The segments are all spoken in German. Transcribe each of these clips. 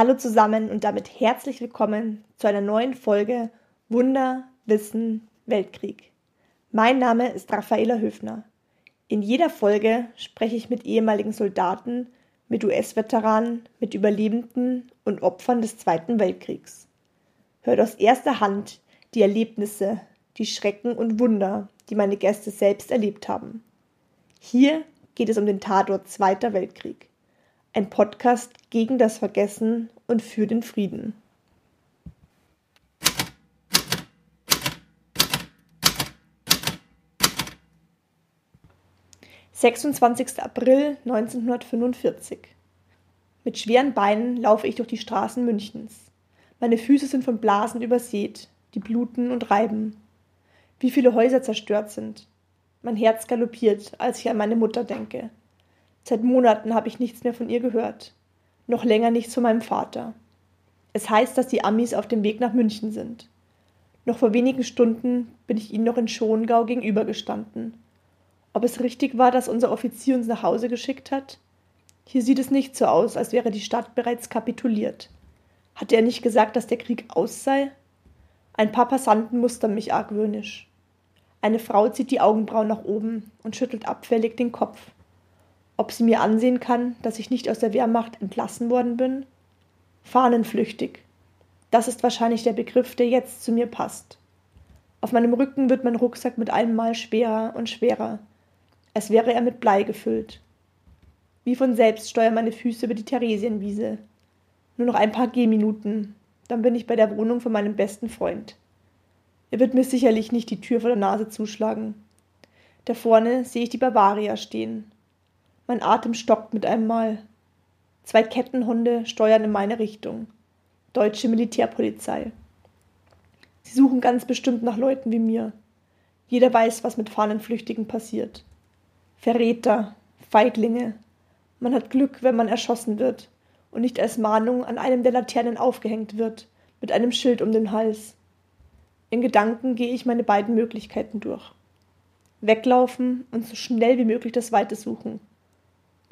Hallo zusammen und damit herzlich willkommen zu einer neuen Folge Wunder, Wissen, Weltkrieg. Mein Name ist Raffaela Höfner. In jeder Folge spreche ich mit ehemaligen Soldaten, mit US-Veteranen, mit Überlebenden und Opfern des Zweiten Weltkriegs. Hört aus erster Hand die Erlebnisse, die Schrecken und Wunder, die meine Gäste selbst erlebt haben. Hier geht es um den Tatort Zweiter Weltkrieg. Ein Podcast gegen das Vergessen und für den Frieden. »26. April 1945. Mit schweren Beinen laufe ich durch die Straßen Münchens. Meine Füße sind von Blasen übersät, die bluten und reiben. Wie viele Häuser zerstört sind. Mein Herz galoppiert, als ich an meine Mutter denke. Seit Monaten habe ich nichts mehr von ihr gehört. Noch länger nichts von meinem Vater. Es heißt, dass die Amis auf dem Weg nach München sind. Noch vor wenigen Stunden bin ich ihnen noch in Schongau gegenübergestanden. Ob es richtig war, dass unser Offizier uns nach Hause geschickt hat? Hier sieht es nicht so aus, als wäre die Stadt bereits kapituliert. Hatte er nicht gesagt, dass der Krieg aus sei? Ein paar Passanten mustern mich argwöhnisch. Eine Frau zieht die Augenbrauen nach oben und schüttelt abfällig den Kopf. Ob sie mir ansehen kann, dass ich nicht aus der Wehrmacht entlassen worden bin? Fahnenflüchtig. Das ist wahrscheinlich der Begriff, der jetzt zu mir passt. Auf meinem Rücken wird mein Rucksack mit einem Mal schwerer und schwerer. Es wäre er mit Blei gefüllt. Wie von selbst steuern meine Füße über die Theresienwiese. Nur noch ein paar Gehminuten, dann bin ich bei der Wohnung von meinem besten Freund. Er wird mir sicherlich nicht die Tür vor der Nase zuschlagen. Da vorne sehe ich die Bavaria stehen. Mein Atem stockt mit einem Mal. Zwei Kettenhunde steuern in meine Richtung. Deutsche Militärpolizei. Sie suchen ganz bestimmt nach Leuten wie mir. Jeder weiß, was mit Fahnenflüchtigen passiert. Verräter, Feiglinge. Man hat Glück, wenn man erschossen wird und nicht als Mahnung an einem der Laternen aufgehängt wird, mit einem Schild um den Hals. In Gedanken gehe ich meine beiden Möglichkeiten durch. Weglaufen und so schnell wie möglich das Weite suchen.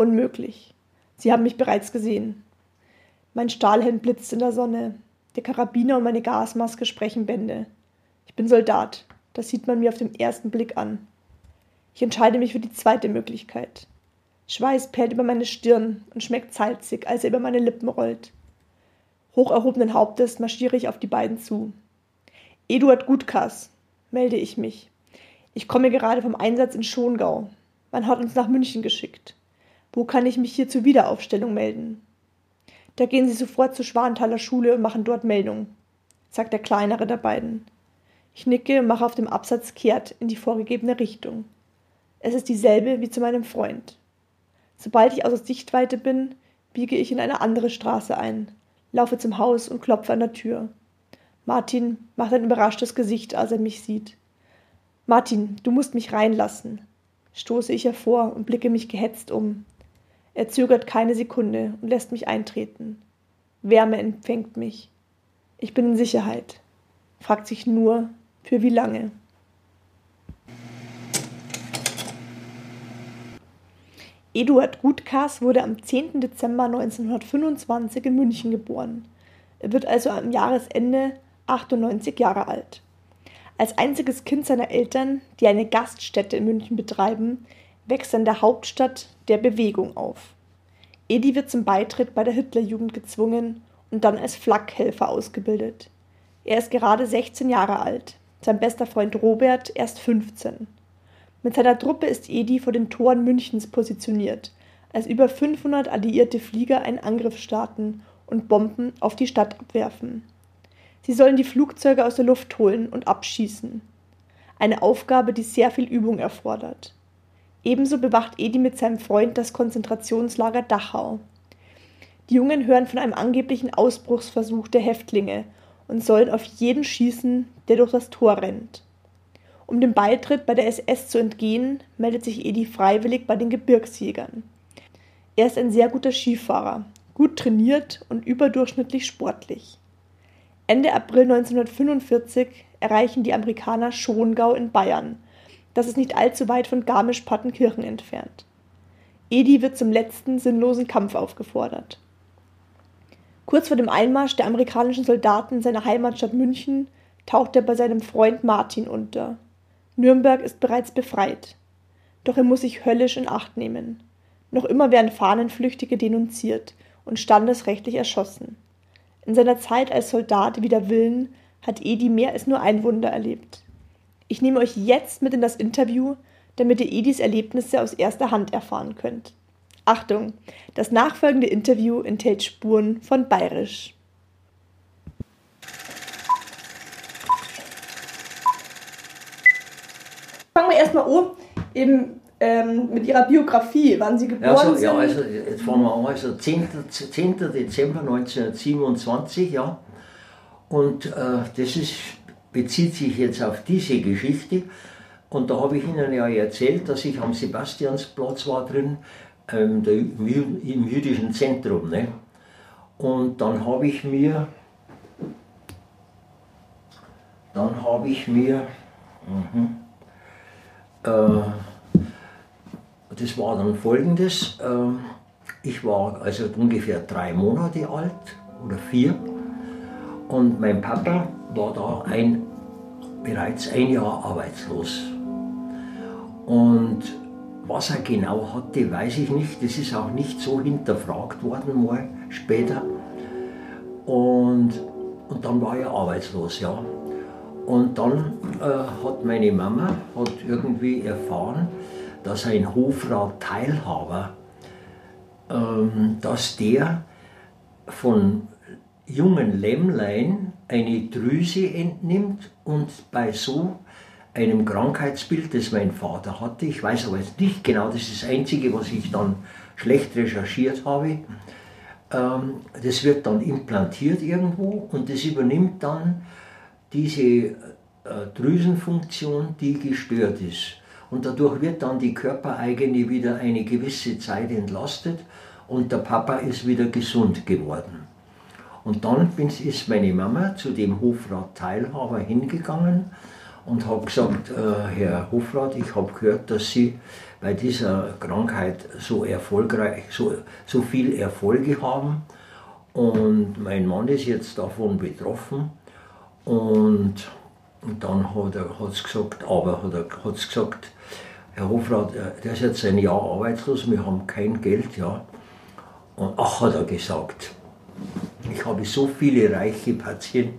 Unmöglich. Sie haben mich bereits gesehen. Mein Stahlhelm blitzt in der Sonne. Der Karabiner und meine Gasmaske sprechen Bände. Ich bin Soldat. Das sieht man mir auf den ersten Blick an. Ich entscheide mich für die zweite Möglichkeit. Schweiß perlt über meine Stirn und schmeckt salzig, als er über meine Lippen rollt. Hoch erhobenen Hauptes marschiere ich auf die beiden zu. Eduard Gutkas, melde ich mich. Ich komme gerade vom Einsatz in Schongau. Man hat uns nach München geschickt. Wo kann ich mich hier zur Wiederaufstellung melden? Da gehen Sie sofort zur Schwanthaler Schule und machen dort Meldung, sagt der kleinere der beiden. Ich nicke und mache auf dem Absatz kehrt in die vorgegebene Richtung. Es ist dieselbe wie zu meinem Freund. Sobald ich außer Sichtweite bin, biege ich in eine andere Straße ein, laufe zum Haus und klopfe an der Tür. Martin macht ein überraschtes Gesicht, als er mich sieht. Martin, du musst mich reinlassen, stoße ich hervor und blicke mich gehetzt um. Er zögert keine Sekunde und lässt mich eintreten. Wärme empfängt mich. Ich bin in Sicherheit. Fragt sich nur, für wie lange. Eduard Gutkas wurde am 10. Dezember 1925 in München geboren. Er wird also am Jahresende 98 Jahre alt. Als einziges Kind seiner Eltern, die eine Gaststätte in München betreiben, wächst in der Hauptstadt der Bewegung auf. Edi wird zum Beitritt bei der Hitlerjugend gezwungen und dann als Flakhelfer ausgebildet. Er ist gerade 16 Jahre alt, sein bester Freund Robert erst 15. Mit seiner Truppe ist Edi vor den Toren Münchens positioniert, als über 500 alliierte Flieger einen Angriff starten und Bomben auf die Stadt abwerfen. Sie sollen die Flugzeuge aus der Luft holen und abschießen. Eine Aufgabe, die sehr viel Übung erfordert. Ebenso bewacht Edi mit seinem Freund das Konzentrationslager Dachau. Die Jungen hören von einem angeblichen Ausbruchsversuch der Häftlinge und sollen auf jeden schießen, der durch das Tor rennt. Um dem Beitritt bei der SS zu entgehen, meldet sich Edi freiwillig bei den Gebirgsjägern. Er ist ein sehr guter Skifahrer, gut trainiert und überdurchschnittlich sportlich. Ende April 1945 erreichen die Amerikaner Schongau in Bayern. Das ist nicht allzu weit von Garmisch-Partenkirchen entfernt. Edi wird zum letzten sinnlosen Kampf aufgefordert. Kurz vor dem Einmarsch der amerikanischen Soldaten in seiner Heimatstadt München taucht er bei seinem Freund Martin unter. Nürnberg ist bereits befreit. Doch er muss sich höllisch in Acht nehmen. Noch immer werden Fahnenflüchtige denunziert und standesrechtlich erschossen. In seiner Zeit als Soldat wider Willen hat Edi mehr als nur ein Wunder erlebt. Ich nehme euch jetzt mit in das Interview, damit ihr Edis Erlebnisse aus erster Hand erfahren könnt. Achtung, das nachfolgende Interview enthält Spuren von Bayerisch. Fangen wir erstmal an, eben ähm, mit Ihrer Biografie, wann Sie geboren Also, sind. ja, also jetzt fangen wir an, also 10. 10. Dezember 1927, ja. Und äh, das ist, bezieht sich jetzt auf diese Geschichte. Und da habe ich Ihnen ja erzählt, dass ich am Sebastiansplatz war drin, ähm, der, im, Jü- im jüdischen Zentrum. Ne? Und dann habe ich mir, dann habe ich mir, mhm, äh, das war dann folgendes. ähm, Ich war also ungefähr drei Monate alt oder vier und mein Papa war da ein, bereits ein Jahr arbeitslos. Und was er genau hatte, weiß ich nicht. Das ist auch nicht so hinterfragt worden mal später. Und, und dann war er arbeitslos, ja. Und dann äh, hat meine Mama hat irgendwie erfahren, dass ein Hofrat Teilhaber, ähm, dass der von jungen Lämmlein eine Drüse entnimmt und bei so einem Krankheitsbild, das mein Vater hatte, ich weiß aber jetzt nicht genau, das ist das Einzige, was ich dann schlecht recherchiert habe, ähm, das wird dann implantiert irgendwo und das übernimmt dann diese äh, Drüsenfunktion, die gestört ist. Und dadurch wird dann die körpereigene wieder eine gewisse Zeit entlastet und der Papa ist wieder gesund geworden. Und dann ist meine Mama zu dem Hofrat Teilhaber hingegangen und habe gesagt, äh, Herr Hofrat, ich habe gehört, dass Sie bei dieser Krankheit so erfolgreich, so, so viel Erfolge haben. Und mein Mann ist jetzt davon betroffen. Und, und dann hat er hat's gesagt, aber hat er hat's gesagt, Herr Hofrat, äh, der ist jetzt ein Jahr arbeitslos, wir haben kein Geld, ja. Und ach, hat er gesagt, ich habe so viele reiche Patienten,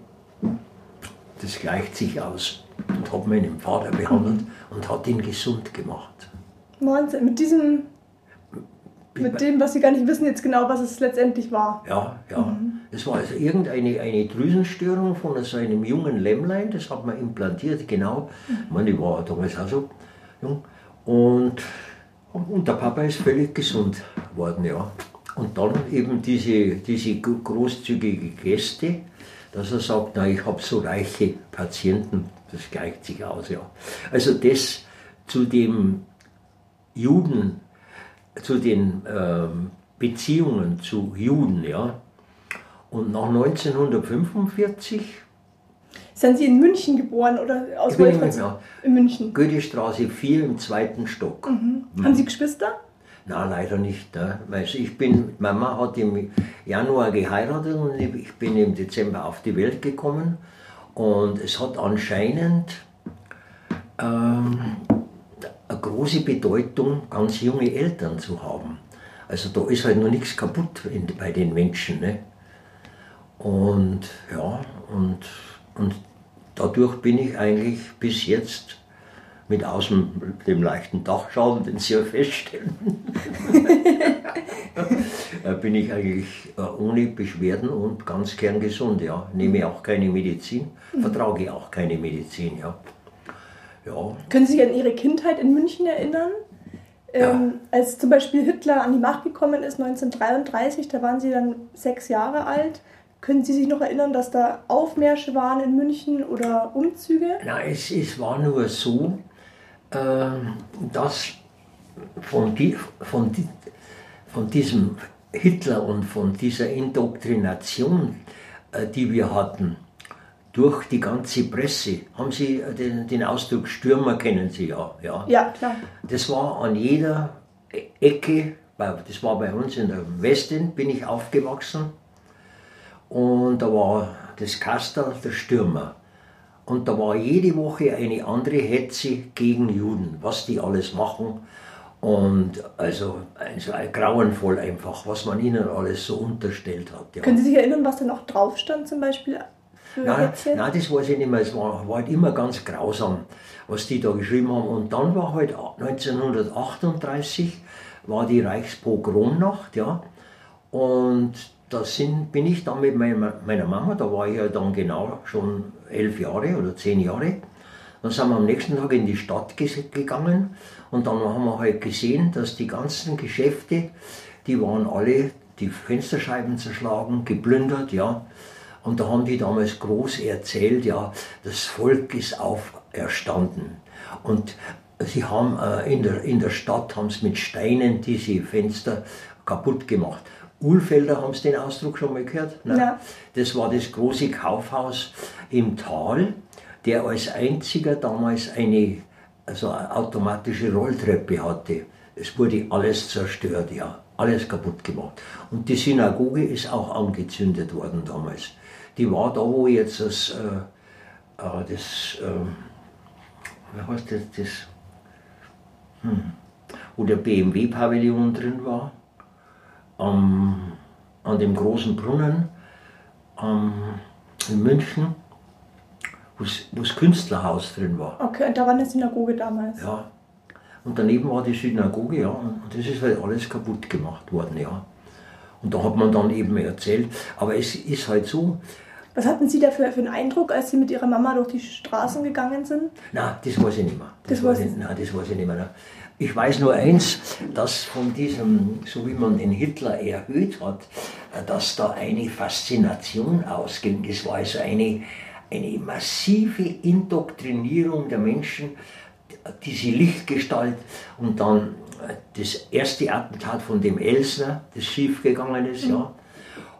das gleicht sich aus. Und habe meinen Vater behandelt und hat ihn gesund gemacht. Wahnsinn, mit diesem, mit dem, was Sie gar nicht wissen jetzt genau, was es letztendlich war. Ja, ja. Es war also irgendeine eine Drüsenstörung von so einem jungen Lämmlein, das hat man implantiert, genau. Ich meine, ich war damals auch so jung. Und, und der Papa ist völlig gesund geworden, ja. Und dann eben diese, diese großzügige Geste, dass er sagt, na, ich habe so reiche Patienten, das gleicht sich aus, ja. Also das zu dem Juden, zu den ähm, Beziehungen zu Juden, ja. Und nach 1945, Sind Sie in München geboren oder aus Ich bin in München. In München. Goethestraße 4 im zweiten Stock. Haben Sie Geschwister? Na, leider nicht. Ne? Weil ich bin, Mama hat im Januar geheiratet und ich bin im Dezember auf die Welt gekommen. Und es hat anscheinend ähm, eine große Bedeutung, ganz junge Eltern zu haben. Also da ist halt noch nichts kaputt in, bei den Menschen. Ne? Und ja, und, und dadurch bin ich eigentlich bis jetzt mit außen dem leichten Dachschaden, den Sie ja feststellen, äh, bin ich eigentlich äh, ohne Beschwerden und ganz kerngesund. Ja. Nehme auch keine Medizin, vertrage auch keine Medizin. Ja. Ja, Können Sie sich an Ihre Kindheit in München erinnern? Ähm, als zum Beispiel Hitler an die Macht gekommen ist, 1933, da waren Sie dann sechs Jahre alt. Können Sie sich noch erinnern, dass da Aufmärsche waren in München oder Umzüge? Na, es, es war nur so, dass von, die, von, die, von diesem Hitler und von dieser Indoktrination, äh, die wir hatten, durch die ganze Presse, haben Sie den, den Ausdruck Stürmer kennen Sie ja, ja. Ja, klar. Das war an jeder Ecke, das war bei uns in der Westen, bin ich aufgewachsen. Und da war das Kastel der Stürmer. Und da war jede Woche eine andere Hetze gegen Juden, was die alles machen. Und also, also grauenvoll einfach, was man ihnen alles so unterstellt hat. Ja. Können Sie sich erinnern, was da noch drauf stand zum Beispiel? Nein, nein, das weiß ich nicht mehr. Es war, war halt immer ganz grausam, was die da geschrieben haben. Und dann war halt 1938 war die Reichspogromnacht, ja. Und da sind, bin ich dann mit meiner, Mama, da war ich ja dann genau schon elf Jahre oder zehn Jahre. Dann sind wir am nächsten Tag in die Stadt gegangen und dann haben wir halt gesehen, dass die ganzen Geschäfte, die waren alle, die Fensterscheiben zerschlagen, geplündert, ja. Und da haben die damals groß erzählt, ja, das Volk ist auferstanden. Und sie haben äh, in, der, in der Stadt haben sie mit Steinen diese Fenster kaputt gemacht. Ulfelder, haben Sie den Ausdruck schon mal gehört? Nein. Ja. Das war das große Kaufhaus im Tal, der als einziger damals eine, also eine automatische Rolltreppe hatte. Es wurde alles zerstört, ja, alles kaputt gemacht. Und die Synagoge ist auch angezündet worden damals. Die war da, wo jetzt das, äh, äh, das äh, wie heißt das, das hm, wo der BMW-Pavillon drin war am, an dem großen Brunnen am, in München, wo das Künstlerhaus drin war. Okay, und da war eine Synagoge damals. Ja. Und daneben war die Synagoge, ja, und das ist halt alles kaputt gemacht worden, ja. Und da hat man dann eben erzählt, aber es ist halt so, Was hatten Sie da für, für einen Eindruck, als Sie mit Ihrer Mama durch die Straßen gegangen sind? Nein, das weiß ich nicht mehr. Das weiß weiß ich, nein, das weiß ich nicht mehr. Ich weiß nur eins, dass von diesem, so wie man den Hitler erhöht hat, äh, dass da eine Faszination ausging. Es war also eine, eine massive Indoktrinierung der Menschen, diese Lichtgestalt und dann äh, das erste Attentat von dem Elsner, das schiefgegangen ist, ja.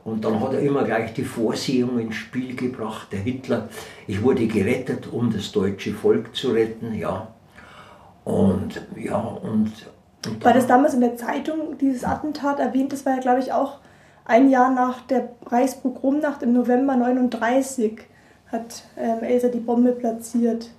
Und dann hat er immer gleich die Vorsehung ins Spiel gebracht, der Hitler. Ich wurde gerettet, um das deutsche Volk zu retten, ja. Und ja, und, und War das damals in der Zeitung, dieses Attentat erwähnt? Das war ja, glaube ich, auch ein Jahr nach der Reichspogromnacht im November 39 hat ähm, Elsa die Bombe platziert.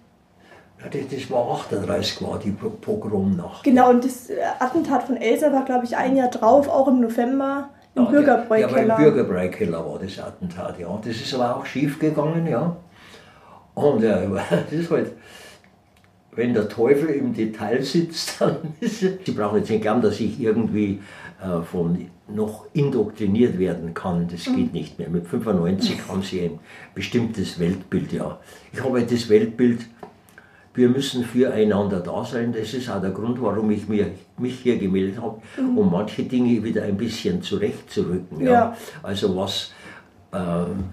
ja, das, das war 38, war die Pogromnacht. Genau, und das äh, Attentat von Elsa war, glaube ich, ein Jahr drauf, auch im November im Ja, Bürgerbräukeller. Ja, beim Bürgerbräukeller war das Attentat, ja. Das ist aber auch schief gegangen, ja. Und äh, das ist halt, wenn der Teufel im Detail sitzt, dann ist es. Sie brauchen jetzt nicht glauben, dass ich irgendwie äh, von noch indoktriniert werden kann. Das geht nicht mehr. Mit 95 haben sie ein bestimmtes Weltbild, ja. Ich habe das Weltbild, wir müssen füreinander da sein. Das ist auch der Grund, warum ich mir, mich hier gemeldet habe, um manche Dinge wieder ein bisschen zurechtzurücken. Ja. Ja. Also was, ähm,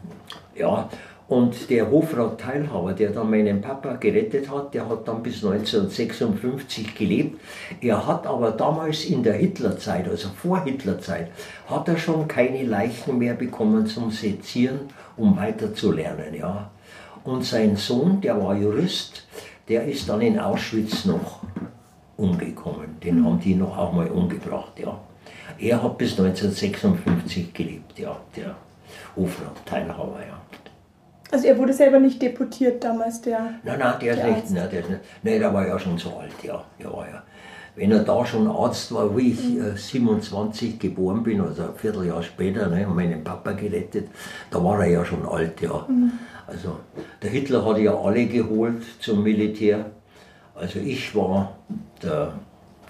ja, und der Hofrat Teilhaber, der dann meinen Papa gerettet hat, der hat dann bis 1956 gelebt. Er hat aber damals in der Hitlerzeit, also vor Hitlerzeit, hat er schon keine Leichen mehr bekommen zum Sezieren, um weiterzulernen. Ja. Und sein Sohn, der war Jurist, der ist dann in Auschwitz noch umgekommen. Den haben die noch auch mal umgebracht. Ja. Er hat bis 1956 gelebt, ja, der Hofrat Teilhaber. Ja. Also er wurde selber nicht deportiert damals, der... Nein, nein, der ist Der nicht, Arzt. nein, der ist nicht. Nein, der war ja schon so alt, ja. War ja. Wenn er da schon Arzt war, wie ich äh, 27 geboren bin, also ein Vierteljahr später, ne, und meinen Papa gerettet, da war er ja schon alt, ja. Also der Hitler hat ja alle geholt zum Militär. Also ich war der,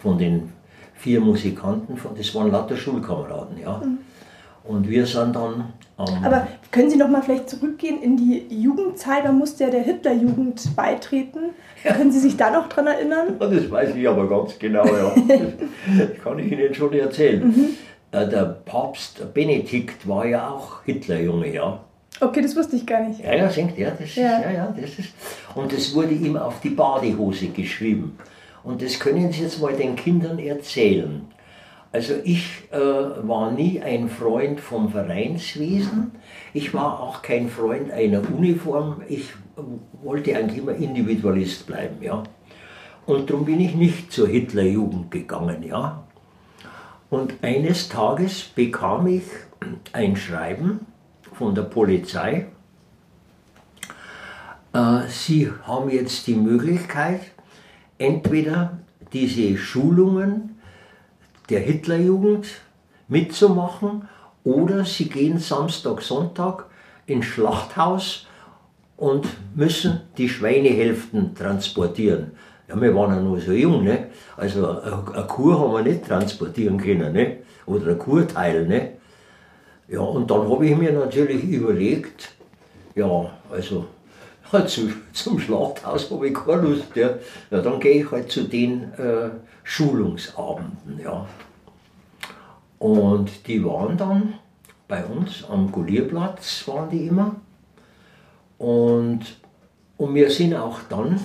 von den vier Musikanten, von, das waren lauter Schulkameraden, ja. Und wir sind dann. Aber können Sie noch mal vielleicht zurückgehen in die Jugendzeit? Man musste ja der Hitlerjugend beitreten. Können Sie sich da noch dran erinnern? Ja, das weiß ich aber ganz genau, ja. das kann ich Ihnen schon erzählen. Äh, Der Papst Benedikt war ja auch Hitlerjunge, ja. Okay, das wusste ich gar nicht. Ja, ja, singt, ja, das ist, Ja. ja, ja, das ist. Und das wurde ihm auf die Badehose geschrieben. Und das können Sie jetzt mal den Kindern erzählen. Also ich äh, war nie ein Freund vom Vereinswesen. Ich war auch kein Freund einer Uniform. Ich äh, wollte eigentlich immer Individualist bleiben, ja. Und darum bin ich nicht zur Hitlerjugend gegangen, ja. Und eines Tages bekam ich ein Schreiben von der Polizei. Äh, Sie haben jetzt die Möglichkeit, entweder diese Schulungen der Hitlerjugend mitzumachen oder Sie gehen Samstag, Sonntag ins Schlachthaus und müssen die Schweinehälften transportieren. Ja, wir waren ja nur so jung, ne? also eine eine Kuh haben wir nicht transportieren können, ne? oder ein Kurteil. Ne? Ja, und dann habe ich mir natürlich überlegt, ja, also halt zu, zum Schlachthaus habe ich keine Lust. Ja. ja, dann gehe ich halt zu den äh, Schulungsabenden. Ja. Und die waren dann bei uns am Gulierplatz, waren die immer. Und, und wir sind auch dann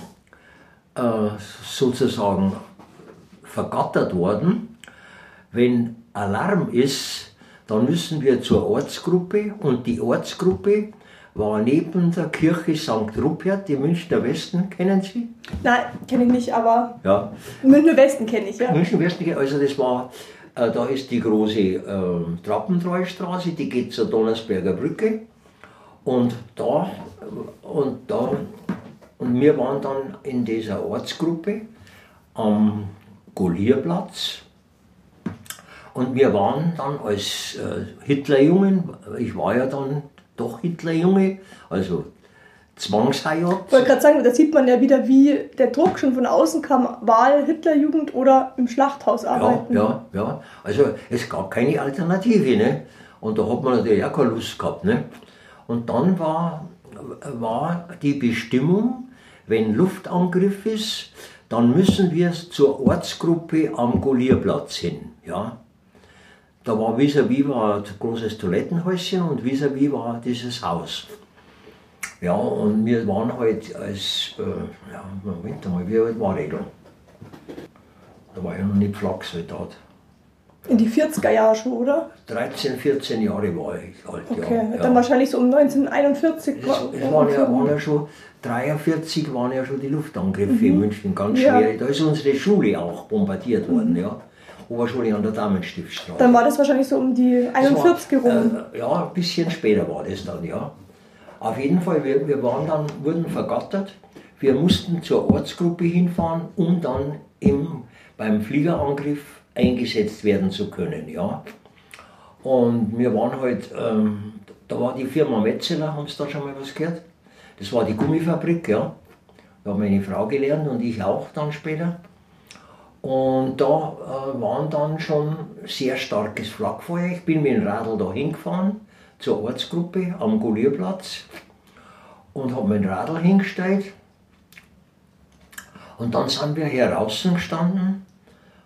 äh, sozusagen vergattert worden. Wenn Alarm ist, dann müssen wir zur Ortsgruppe und die Ortsgruppe war neben der Kirche St. Rupert, die Münchner Westen, kennen Sie? Nein, kenne ich nicht, aber Ja. Münchner Westen kenne ich, ja. München Westen, also das war, äh, da ist die große äh, Trappentreustraße, die geht zur Donnersberger Brücke und da, und da, und wir waren dann in dieser Ortsgruppe am Golierplatz und wir waren dann als äh, Hitlerjungen, ich war ja dann doch Hitlerjunge, also Zwangsheirat. Ich wollte gerade sagen, da sieht man ja wieder, wie der Druck schon von außen kam. Wahl, Hitlerjugend oder im Schlachthaus Ja, arbeiten. ja, ja. Also es gab keine Alternative, ne? Und da hat man natürlich auch keine Lust gehabt, ne? Und dann war, war die Bestimmung, wenn Luftangriff ist, dann müssen wir zur Ortsgruppe am Golierplatz hin, ja? Da war vis-à-vis war ein großes Toilettenhäuschen und vis-à-vis war dieses Haus. Ja, und wir waren halt als, äh, ja, Moment mal, wie alt war ich da? Da war ich noch nicht Flaksoldat. In die 40er Jahre schon, oder? 13, 14 Jahre war ich alt, Okay, ja. dann wahrscheinlich so um 1941. Es, es waren, ja, waren ja schon, 43 waren ja schon die Luftangriffe in München ganz Mhm. Ja. schwer. Da ist unsere Schule auch bombardiert worden, ja. Oberschule an der Damenstiftstraße. Dann war das wahrscheinlich so um die Das 41 war, rum. Äh, ja, ein bisschen später war das dann, ja. Auf jeden Fall, wir, wir waren dann, wurden vergattert. Wir mussten zur Ortsgruppe hinfahren, um dann im, beim Fliegerangriff eingesetzt werden zu können, ja. Und wir waren halt, ähm, da war die Firma Metzeler, haben Sie da schon mal was gehört? Das war die Gummifabrik, ja. Da hat meine Frau gelernt und ich auch dann später. Und da äh, waren dann schon sehr starkes Flakfeuer. Ich bin mit dem Radl da hingefahren zur Ortsgruppe am Golierplatz und habe mein Radl hingestellt. Und dann sind wir hier draußen gestanden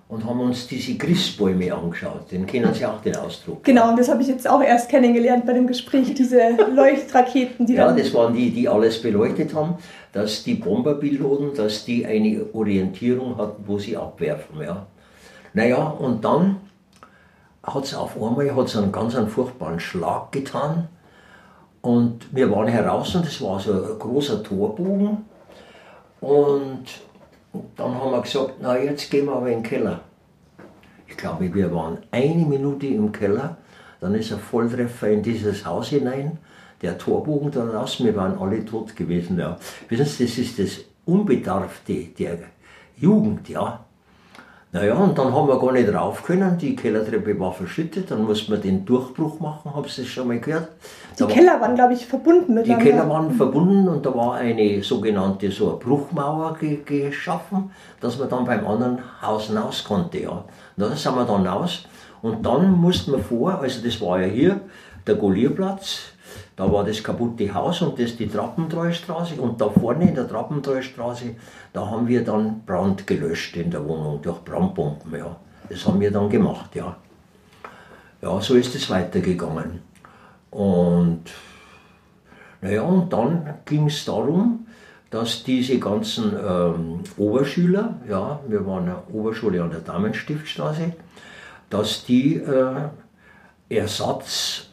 und haben uns diese Christbäume angeschaut. Den kennen Sie auch, den Ausdruck. Genau, und das habe ich jetzt auch erst kennengelernt bei dem Gespräch, diese Leuchtraketen, die Ja, das waren die, die alles beleuchtet haben, dass die Bomberpiloten, dass die eine Orientierung hatten, wo sie abwerfen. Ja. Naja, und dann hat es auf einmal hat's einen ganz einen furchtbaren Schlag getan. Und wir waren heraus und das war so ein großer Torbogen. Und dann haben wir gesagt, na jetzt gehen wir aber in den Keller. Ich glaube, wir waren eine Minute im Keller, dann ist ein Volltreffer in dieses Haus hinein, der Torbogen da raus, wir waren alle tot gewesen. Ja. Wissen Sie, das ist das Unbedarfte der Jugend, ja. Naja, und dann haben wir gar nicht rauf können, die Kellertreppe war verschüttet, dann mussten wir den Durchbruch machen, haben Sie das schon mal gehört? Die Da Keller waren, glaube ich, verbunden die miteinander. Keller waren verbunden und da war eine sogenannte so eine Bruchmauer ge geschaffen, dass man dann beim anderen Haus raus konnte. Ja. Na, da sind wir dann raus Und dann mussten wir vor, also das war ja hier der Golierplatz, da war das kaputte Haus und das die Trappentreustraße und da vorne in der Trappentreustraße, da haben wir dann Brand gelöscht in der Wohnung durch Brandpumpen, ja. Das haben wir dann gemacht, ja. Ja, so ist es weitergegangen. Und naja, und dann ging es darum, dass diese ganzen ähm, Oberschüler, ja, wir waren eine Oberschule an der Damenstiftstraße, dass die äh, Ersatz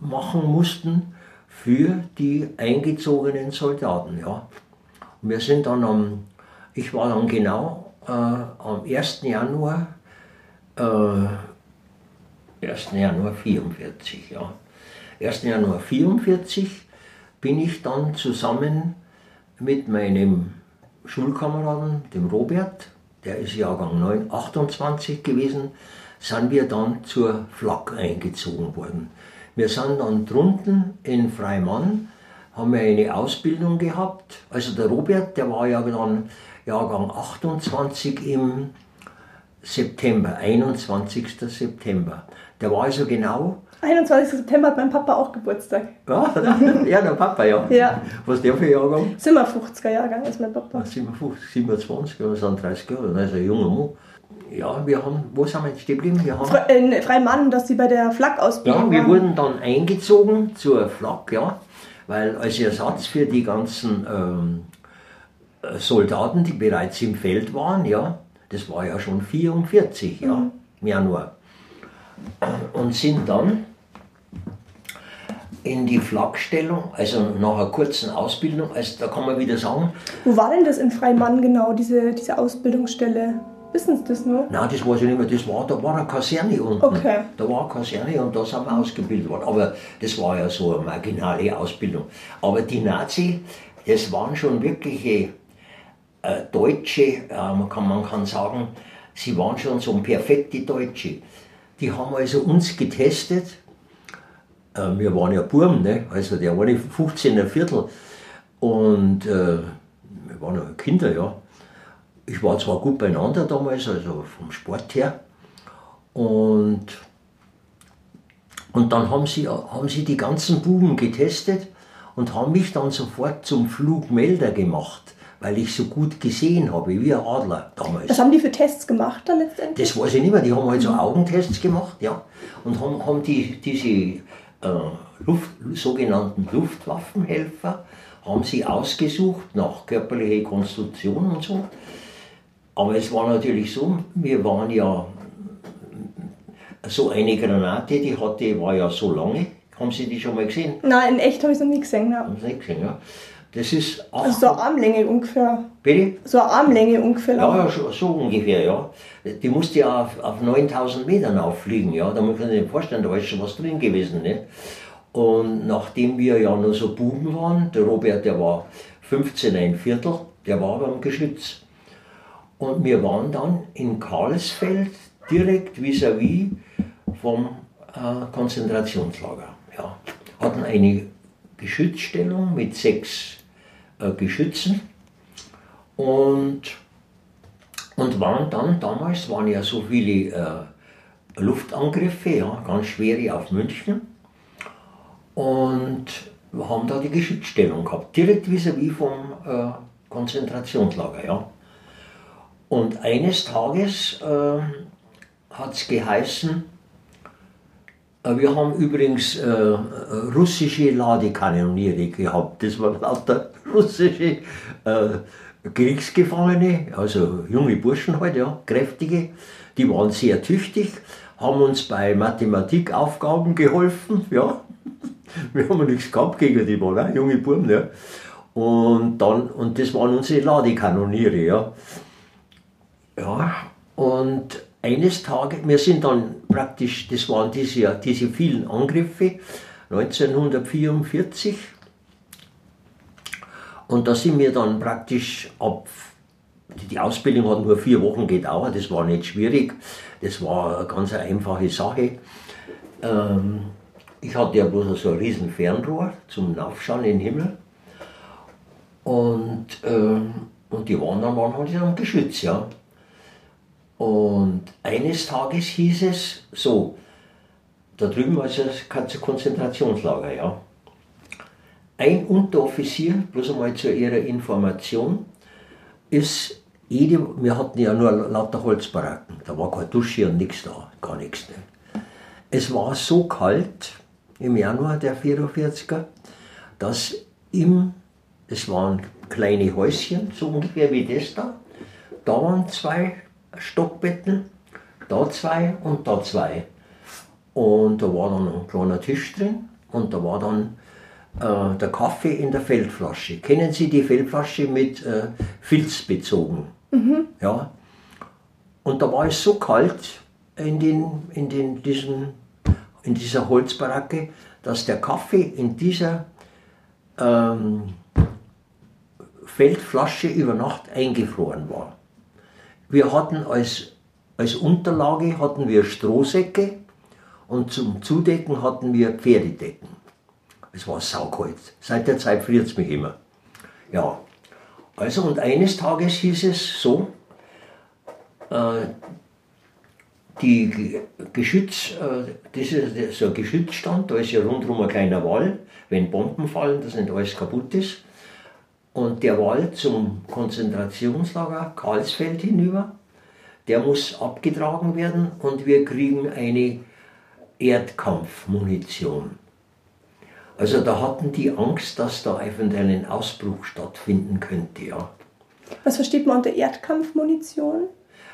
machen mussten für die eingezogenen Soldaten. Ja. Wir sind dann am, ich war dann genau äh, am 1. Januar, äh, 1. Januar 44, ja. 1. Januar 44 bin ich dann zusammen mit meinem Schulkameraden, dem Robert, der ist Jahrgang 9, 28 gewesen, sind wir dann zur Flak eingezogen worden. Wir sind dann drunten in Freimann, haben wir eine Ausbildung gehabt. Also der Robert, der war ja dann Jahrgang 28 im September, 21. September. Der war also genau 21. September hat mein Papa auch Geburtstag. ja, ja, der Papa, ja. Ja. Was ist der für Jahrgang? Sind wir 50er Jahrgang ist mein Papa. 57, 27, wir sind 30 Jahre, also ein junger Mann. Ja, wir haben, wo sind wir jetzt stehen geblieben? Wir haben, Fre in Freimann, dass sie bei der Flak-Ausbildung ja, wir waren. wurden dann eingezogen zur Flak, ja, weil als Ersatz für die ganzen ähm, äh, Soldaten, die bereits im Feld waren, ja, das war ja schon 44, ja, im Januar. Und sind dann in die Flakstellung, also nach einer kurzen Ausbildung, also da kann man wieder sagen, Wo war denn das in Freimann genau, diese, diese Ausbildungsstelle? Wissen Sie das nur? Nein, das weiß ich nicht mehr. Das war, da war eine Kaserne unten. Okay. Da war eine Kaserne und da sind wir ausgebildet worden. Aber das war ja so eine marginale Ausbildung. Aber die Nazi, das waren schon wirkliche äh, Deutsche, äh, man, kann, man kann sagen, sie waren schon so perfekte Deutsche. Die haben also uns getestet. Äh, wir waren ja Burm, ne? also der war nicht 15er Viertel. Und äh, wir waren ja Kinder, ja ich war zwar gut beieinander damals, also vom Sport her. Und, und dann haben sie, haben sie die ganzen Buben getestet und haben mich dann sofort zum Flugmelder gemacht, weil ich so gut gesehen habe, wie ein Adler damals. Was haben die für Tests gemacht dann letztendlich? Das weiß ich nicht mehr. Die haben halt so Augentests gemacht, ja. Und haben, haben die, diese äh, Luft, sogenannten Luftwaffenhelfer, haben sie ausgesucht nach körperlicher Konstruktion und so. Aber es war natürlich so, wir waren ja, so eine Granate, die hatte, war ja so lange. Haben Sie die schon mal gesehen? Nein, in echt habe ich es noch nie gesehen. Ja. Haben Sie nicht gesehen, ja? Das ist Also so eine Armlänge ungefähr. bitte? So eine Armlänge ungefähr. Ja, ja, so, so ungefähr, ja. Die musste ja auf, auf 9000 Metern auffliegen, ja. Da muss man sich vorstellen, da ist schon was drin gewesen, ne? Und nachdem wir ja nur so Buben waren, der Robert, der war 15 ein Viertel, der war beim Geschütz. Und wir waren dann in Karlsfeld, direkt vis-à-vis vom äh, Konzentrationslager. Ja. Hatten eine Geschützstellung mit sechs Geschützen und, und waren dann, damals waren ja so viele äh, Luftangriffe, ja, ganz schwere auf München. Und haben da die Geschützstellung gehabt, direkt vis-à-vis vom äh, Konzentrationslager. Ja. Und eines Tages äh, hat es geheißen, äh, wir haben übrigens äh, russische Ladekanoniere gehabt. Das waren lauter russische äh, Kriegsgefangene, also junge Burschen halt, ja, kräftige. Die waren sehr tüchtig, haben uns bei Mathematikaufgaben geholfen, ja. Wir haben nichts gehabt gegen die, waren auch junge Buben, ja. Und, dann, und das waren unsere Ladekanoniere, ja. Ja, und eines Tages, wir sind dann praktisch, das waren diese, diese vielen Angriffe, 1944. Und da sind wir dann praktisch ab, die- Ausbildung hat nur vier Wochen gedauert, das war nicht schwierig, das war eine ganz einfache Sache. Ähm, ich hatte ja bloß so ein riesen Fernrohr zum Aufschauen in den Himmel. Und, ähm, und die waren halt am Geschütz, ja. Und eines Tages hieß es so, da drüben war es ein Konzentrationslager, ja. Ein Unteroffizier, bloß einmal zu ihrer Information, ist jede, wir hatten ja nur lauter Holzbaracken, da war keine Dusche und nichts da, gar nichts. Ne. Es war so kalt im Januar der 44er, dass im, das waren kleine Häuschen, so ungefähr wie das da, da waren zwei Stockbetten, da zwei und da zwei. Und da war dann ein kleiner Tisch drin und da war dann äh, der Kaffee in der Feldflasche. Kennen Sie die Feldflasche mit äh, Filz bezogen? Mhm. Ja. Und da war es so kalt in, den, in, den, diesen, in dieser Holzbaracke, dass der Kaffee in dieser ähm, Feldflasche über Nacht eingefroren war. Wir hatten als, als Unterlage hatten wir Strohsäcke und zum Zudecken hatten wir Pferdedecken. Es war saukalt. Seit der Zeit friert es mich immer. Ja, also und eines Tages hieß es so, äh, die Geschütz, äh, das ist so ein Geschützstand, da ist ja rundherum ein kleiner Wall, wenn Bomben fallen, dass nicht alles kaputt ist. Und der Wall zum Konzentrationslager Karlsfeld hinüber, der muss abgetragen werden und wir kriegen eine Erdkampfmunition. Also da hatten die Angst, dass da eventuell ein Ausbruch stattfinden könnte, ja. Was versteht man unter Erdkampfmunition?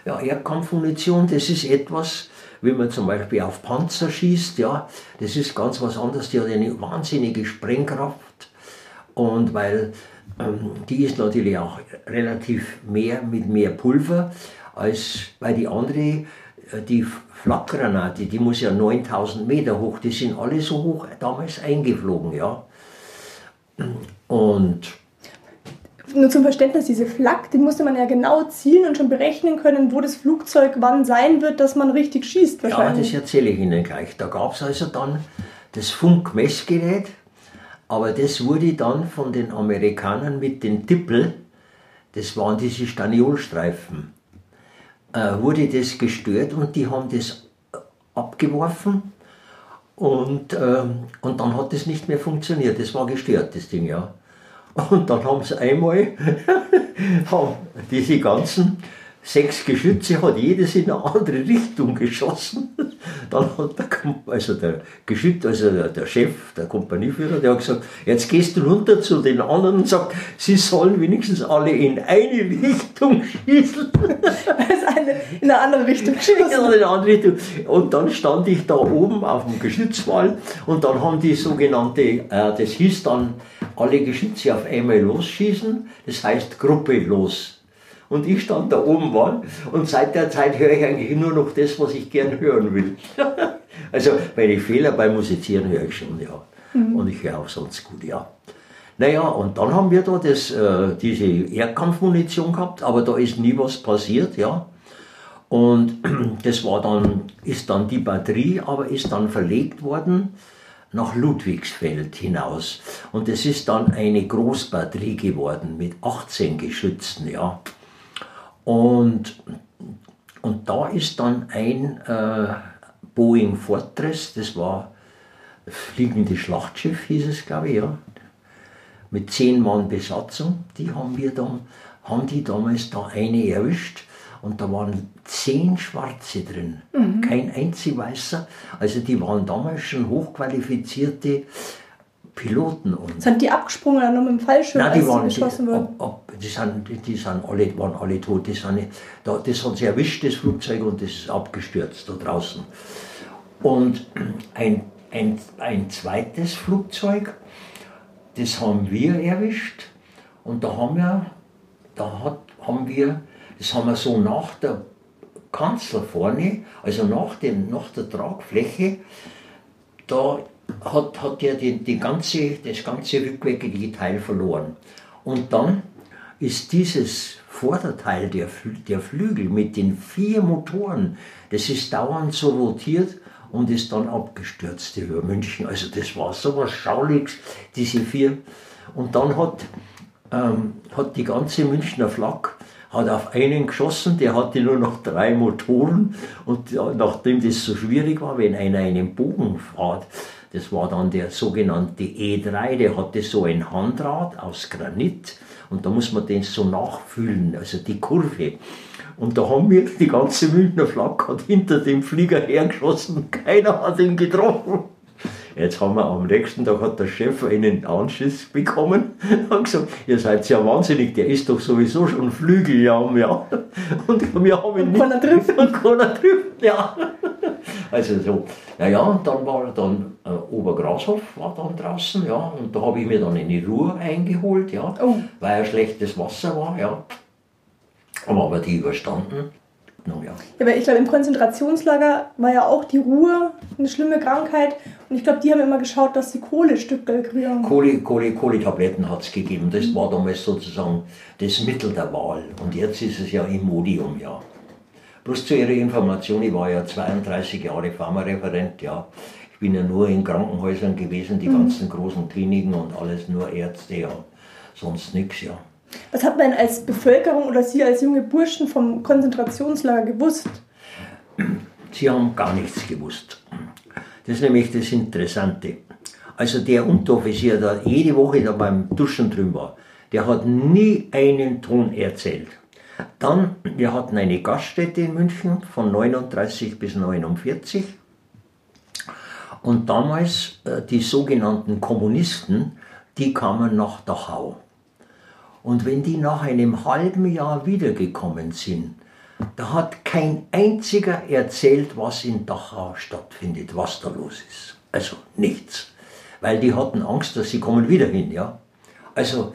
Ja, Erdkampfmunition, das ist etwas, wie man zum Beispiel auf Panzer schießt, ja, das ist ganz was anderes, die hat eine wahnsinnige Sprengkraft und weil ähm, die ist natürlich auch relativ mehr mit mehr Pulver als bei die andere äh, die Flakgranate, die muss ja 9000 Meter hoch, die sind alle so hoch damals eingeflogen, ja. Und nur zum Verständnis, diese Flak, die musste man ja genau zielen und schon berechnen können, wo das Flugzeug wann sein wird, dass man richtig schießt wahrscheinlich. Ja, das erzähle ich Ihnen gleich. Da gab es also dann das Funkmessgerät, aber das wurde dann von den Amerikanern mit den Tippel, das waren diese Staniolstreifen, äh, wurde das gestört und die haben das abgeworfen und, äh, und dann hat das nicht mehr funktioniert. Das war gestört, das Ding, ja. Und dann haben sie einmal haben diese ganzen sechs Geschütze hat jedes in eine andere Richtung geschossen. Dann hat der, also der Geschütz, also der, der, Chef, der Kompanieführer, der hat gesagt, jetzt gehst du runter zu den anderen und sagst, sie sollen wenigstens alle in eine Richtung schießen. Eine in eine andere Richtung schießen. in eine andere Richtung. Und dann stand ich da oben auf dem Geschützwall und dann haben die sogenannte, äh, das hieß dann, alle Geschütze auf einmal losschießen, das heißt Gruppe los und ich stand da oben war und seit der Zeit höre ich eigentlich nur noch das, was ich gern hören will. also meine Fehler beim Musizieren höre ich schon, ja. Mhm. Und ich höre auch sonst gut, ja. Naja, und dann haben wir da das, äh, diese Erdkampfmunition gehabt, aber da ist nie was passiert, ja. Und das war dann, ist dann die Batterie, aber ist dann verlegt worden nach Ludwigsfeld hinaus. Und es ist dann eine Großbatterie geworden mit 18 Geschützen, ja. Und, und da ist dann ein äh, Boeing Fortress, das war fliegende Schlachtschiff, hieß es, glaube ich, ja, mit zehn Mann Besatzung. Die haben wir dann, haben die damals da eine erwischt und da waren zehn Schwarze drin, mhm. kein einzig Weißer. Also die waren damals schon hochqualifizierte Piloten. Und sind die abgesprungen oder nur mit dem Fallschirm, Nein, die waren, geschossen die, ob, ob, die, sind, die, sind alle, waren alle tot. Die sind, da, das hat sie erwischt, das Flugzeug, und das ist abgestürzt da draußen. Und ein, ein, ein zweites Flugzeug, das haben wir erwischt. Und da haben wir, da hat, haben wir, das haben wir so nach der Kanzel vorne, also nach, dem, nach der Tragfläche, da hat, hat er die, die ganze, das ganze rückwärtige Teil verloren. Und dann ist dieses Vorderteil der, der Flügel mit den vier Motoren, das ist dauernd so rotiert und ist dann abgestürzt über München. Also das war so was Schauliges, diese vier. Und dann hat, ähm, hat die ganze Münchner Flak hat auf einen geschossen, der hatte nur noch drei Motoren und nachdem das so schwierig war, wenn einer einen Bogen fährt, das war dann der sogenannte E3, der hatte so ein Handrad aus Granit und da muss man den so nachfüllen, also die Kurve. Und da haben wir die ganze Münchner Flagge hinter dem Flieger hergeschossen, keiner hat ihn getroffen. Jetzt haben wir am nächsten Tag hat der Chef einen Anschiss bekommen und gesagt, ihr seid ja wahnsinnig, der ist doch sowieso schon Flügeljam, ja. Und wir haben ihn Und keiner trifft. Und keiner trifft, ja. Also so. Naja, und dann war dann äh, Obergrashof war dann draußen, ja. Und da habe ich mir dann eine Ruhe eingeholt, ja. Oh. Weil ja schlechtes Wasser war, ja. Haben aber die überstanden. No, ja. Ja, aber ich glaube, im Konzentrationslager war ja auch die Ruhe eine schlimme Krankheit. Und ich glaube, die haben immer geschaut, dass die Kohlestücke kriegen. Kohle, Kohle, Kohletabletten hat es gegeben. Das war damals sozusagen das Mittel der Wahl. Und jetzt ist es ja Imodium, ja. Bloß zu Ihrer Information, ich war ja 32 Jahre Pharmareferent, ja. Ich bin ja nur in Krankenhäusern gewesen, die ganzen großen Kliniken und alles nur Ärzte, ja. Sonst nichts, ja. Was hat man als Bevölkerung oder Sie als junge Burschen vom Konzentrationslager gewusst? Sie haben gar nichts gewusst. Das ist nämlich das Interessante. Also der Unteroffizier, der jede Woche da beim Duschen drüben war, der hat nie einen Ton erzählt. Dann, wir hatten eine Gaststätte in München von 39 bis 49. Und damals äh, die sogenannten Kommunisten, die kamen nach Dachau. Und wenn die nach einem halben Jahr wiedergekommen sind, da hat kein einziger erzählt, was in Dachau stattfindet, was da los ist. Also nichts. Weil die hatten Angst, dass sie kommen wieder hin, ja. Also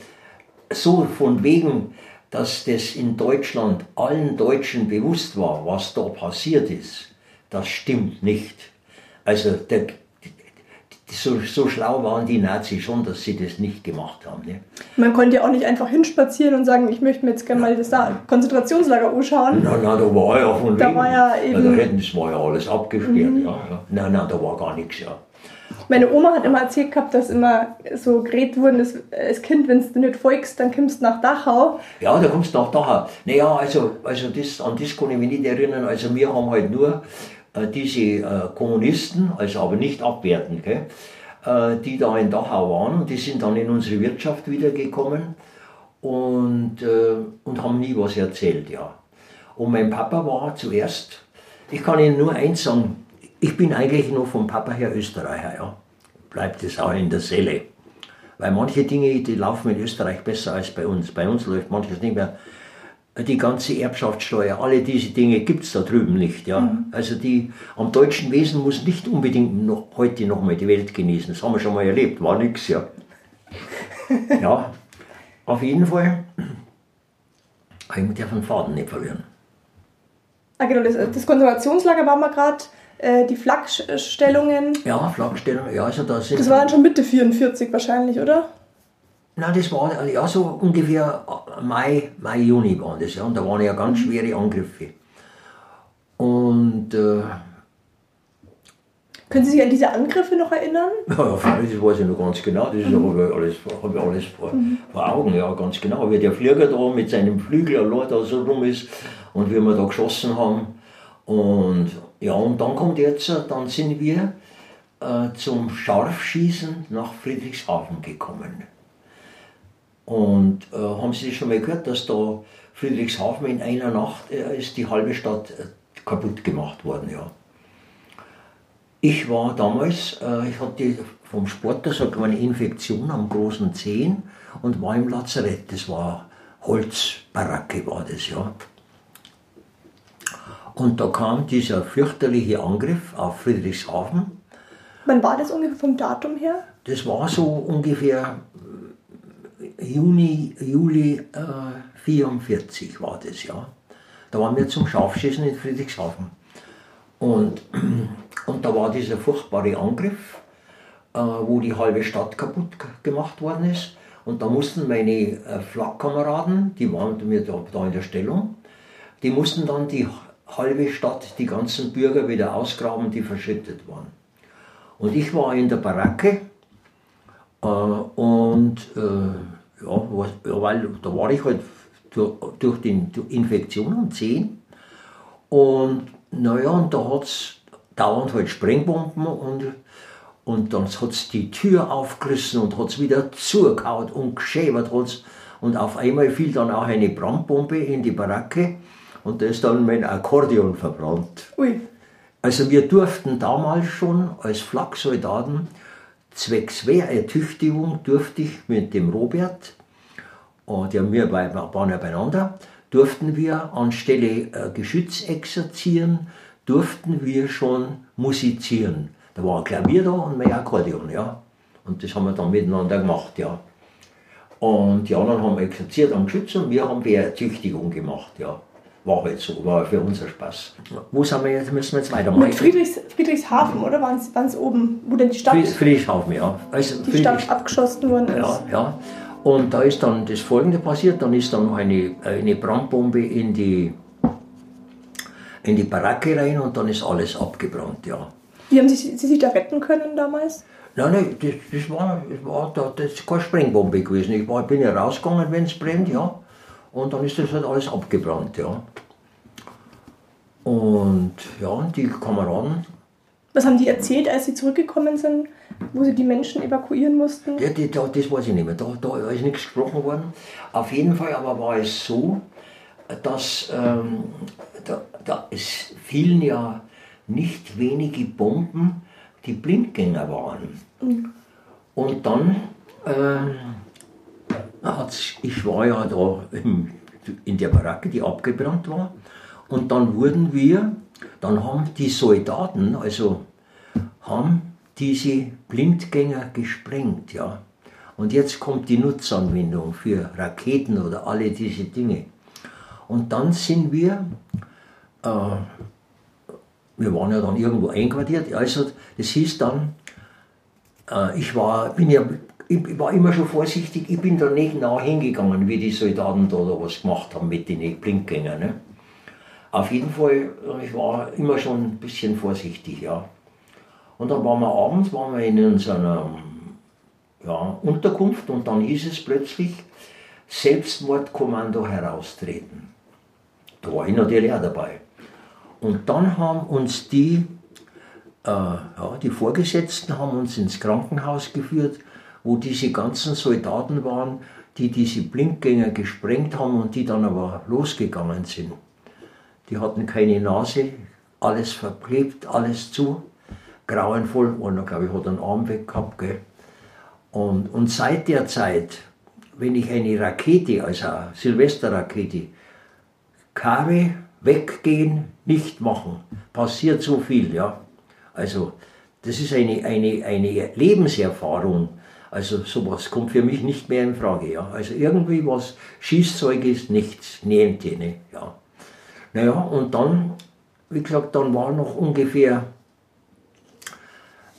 so von wegen, dass das in Deutschland allen Deutschen bewusst war, was da passiert ist, das stimmt nicht. Also der, so, so schlau waren die Nazis schon, dass sie das nicht gemacht haben. Ne? Man konnte ja auch nicht einfach hinspazieren und sagen, ich möchte mir jetzt gerne mal das La- Konzentrationslager anschauen. Na, na, da war ja von Da wegen. war ja eben- Mhm. da hätten, das war ja alles abgesperrt. Ja, ja. Nein, nein, da war gar nichts. Ja. Meine Oma hat immer erzählt gehabt, dass immer so geredet wurden, dass als Kind, wenn du nicht folgst, dann kommst du nach Dachau. Ja, da kommst du nach Dachau. Naja, also, also das, an das kann ich mich nicht erinnern. Also wir haben halt nur äh, diese äh, Kommunisten, also aber nicht abwertend, gell, äh, die da in Dachau waren. Und die sind dann in unsere Wirtschaft wiedergekommen und, äh, und haben nie was erzählt, ja. Und mein Papa war zuerst, ich kann Ihnen nur eins sagen, ich bin eigentlich nur vom Papa her Österreicher, ja. Bleibt es auch in der Seele. Weil manche Dinge, die laufen in Österreich besser als bei uns. Bei uns läuft manches nicht mehr. Die ganze Erbschaftssteuer, alle diese Dinge gibt es da drüben nicht. Ja? Also die, am deutschen Wesen muss nicht unbedingt noch, heute noch mal die Welt genießen. Das haben wir schon mal erlebt, war nix, ja. ja, auf jeden Fall. Ich darf den Faden nicht verlieren. Ah, genau, das, das Konzentrationslager war mal gerade, äh, die Flakstellungen. Ja, Flaggenstellung, ja, also sind. Das war dann schon Mitte 44 wahrscheinlich, oder? Nein, das war ja so ungefähr Mai, Mai, Juni waren das, ja. Und da waren ja ganz schwere Angriffe. Und äh, Können Sie sich an diese Angriffe noch erinnern? ja, das weiß ich noch ganz genau. Das ist aber alles, habe ich alles vor, vor Augen, ja, ganz genau. Wie der Flieger da mit seinem Flügel allein da so rum ist und wie wir da geschossen haben. Und ja, und dann kommt jetzt, äh, dann sind wir äh, zum Scharfschießen nach Friedrichshafen gekommen. Und äh, haben Sie schon mal gehört, dass da Friedrichshafen in einer Nacht äh, ist die halbe Stadt äh, kaputt gemacht worden, ja. Ich war damals, äh, ich hatte vom Sport das hat eine Infektion am großen Zehen und war im Lazarett. Das war Holzbaracke, war das, ja. Und da kam dieser fürchterliche Angriff auf Friedrichshafen. Wann war das ungefähr vom Datum her? Das war so ungefähr äh, Juni, Juli äh, 44 war das, ja. Da waren wir zum Scharfschießen in Friedrichshafen. Und, und da war dieser furchtbare Angriff, äh, wo die halbe Stadt kaputt gemacht worden ist. Und da mussten meine äh, Flakkameraden, die waren mit mir da, da in der Stellung, die mussten dann die halbe Stadt, die ganzen Bürger wieder ausgraben, die verschüttet waren. Und ich war in der Baracke äh, und äh, ja, was, ja, weil da war ich halt durch, durch die Infektion am Zehen. Und naja, und da hat es dauernd halt Sprengbomben und, und dann hat es die Tür aufgerissen und hat es wieder zugehauen und geschäbert. Und auf einmal fiel dann auch eine Brandbombe in die Baracke und da ist dann mein Akkordeon verbrannt. Ui. Also wir durften damals schon als Flaksoldaten zwecks Wehrertüchtigung durfte ich mit dem Robert, und ja, wir waren ja beieinander, durften wir anstelle äh, Geschütz exerzieren, durften wir schon musizieren. Da war ein Klavier da und mein Akkordeon, ja. Und das haben wir dann miteinander gemacht, ja. Und die anderen haben exerziert am Geschütz und wir haben Wehrertüchtigung gemacht, ja. War halt so, war für unser Spaß. Wo sind wir jetzt, müssen wir jetzt weitermachen? Mit Friedrichs, Friedrichshafen, oder? Waren es oben, wo denn die Stadt, Fried- Friedrichshafen, ja. Also die Stadt abgeschossen worden ist? Ja, ja. Und da ist dann das Folgende passiert: dann ist dann noch eine, eine Brandbombe in die, in die Baracke rein und dann ist alles abgebrannt, ja. Wie haben Sie, Sie sich da retten können damals? Nein, nein, das, das, war, das, war da, das ist keine Sprengbombe gewesen. Ich war, bin ja rausgegangen, wenn es brennt, ja. Und dann ist das halt alles abgebrannt, ja. Und ja, die Kameraden, Was haben die erzählt, als Sie zurückgekommen sind, wo Sie die Menschen evakuieren mussten? Ja, die, da, das weiß ich nicht mehr. Da, da ist nichts gesprochen worden. Auf jeden Fall aber war es so, dass ähm, da, da, es fielen ja nicht wenige Bomben, die Blindgänger waren. Und dann, ähm, hat's, ich war ja da im, in der Baracke, die abgebrannt war. Und dann wurden wir, dann haben die Soldaten, also haben diese Blindgänger gesprengt, ja. Und jetzt kommt die Nutzanwendung für Raketen oder alle diese Dinge. Und dann sind wir, äh, wir waren ja dann irgendwo einquartiert, also das hieß dann, äh, ich war, bin ja, ich war immer schon vorsichtig, ich bin da nicht nah hingegangen, wie die Soldaten da, da was gemacht haben mit den Blindgängern. Ne? Auf jeden Fall, ich war immer schon ein bisschen vorsichtig, ja. Und dann waren wir abends, waren wir in unserer ja, Unterkunft und dann hieß es plötzlich, Selbstmordkommando heraustreten. Da war ich natürlich auch dabei. Und dann haben uns die, äh, ja, die Vorgesetzten haben uns ins Krankenhaus geführt, wo diese ganzen Soldaten waren, die diese Blindgänger gesprengt haben und die dann aber losgegangen sind. Die hatten keine Nase, alles verklebt, alles zu, grauenvoll. Einer, glaube ich, hat einen Arm weg gehabt. Gell? Und, und seit der Zeit, wenn ich eine Rakete, also eine Silvesterrakete, Kare, weggehen, nicht machen, passiert so viel. Ja? Also, das ist eine, eine, eine Lebenserfahrung. Also sowas kommt für mich nicht mehr in Frage. Ja? Also irgendwie was Schießzeug ist nichts, niente. Ne? Ja. Naja, und dann, wie gesagt, dann war noch ungefähr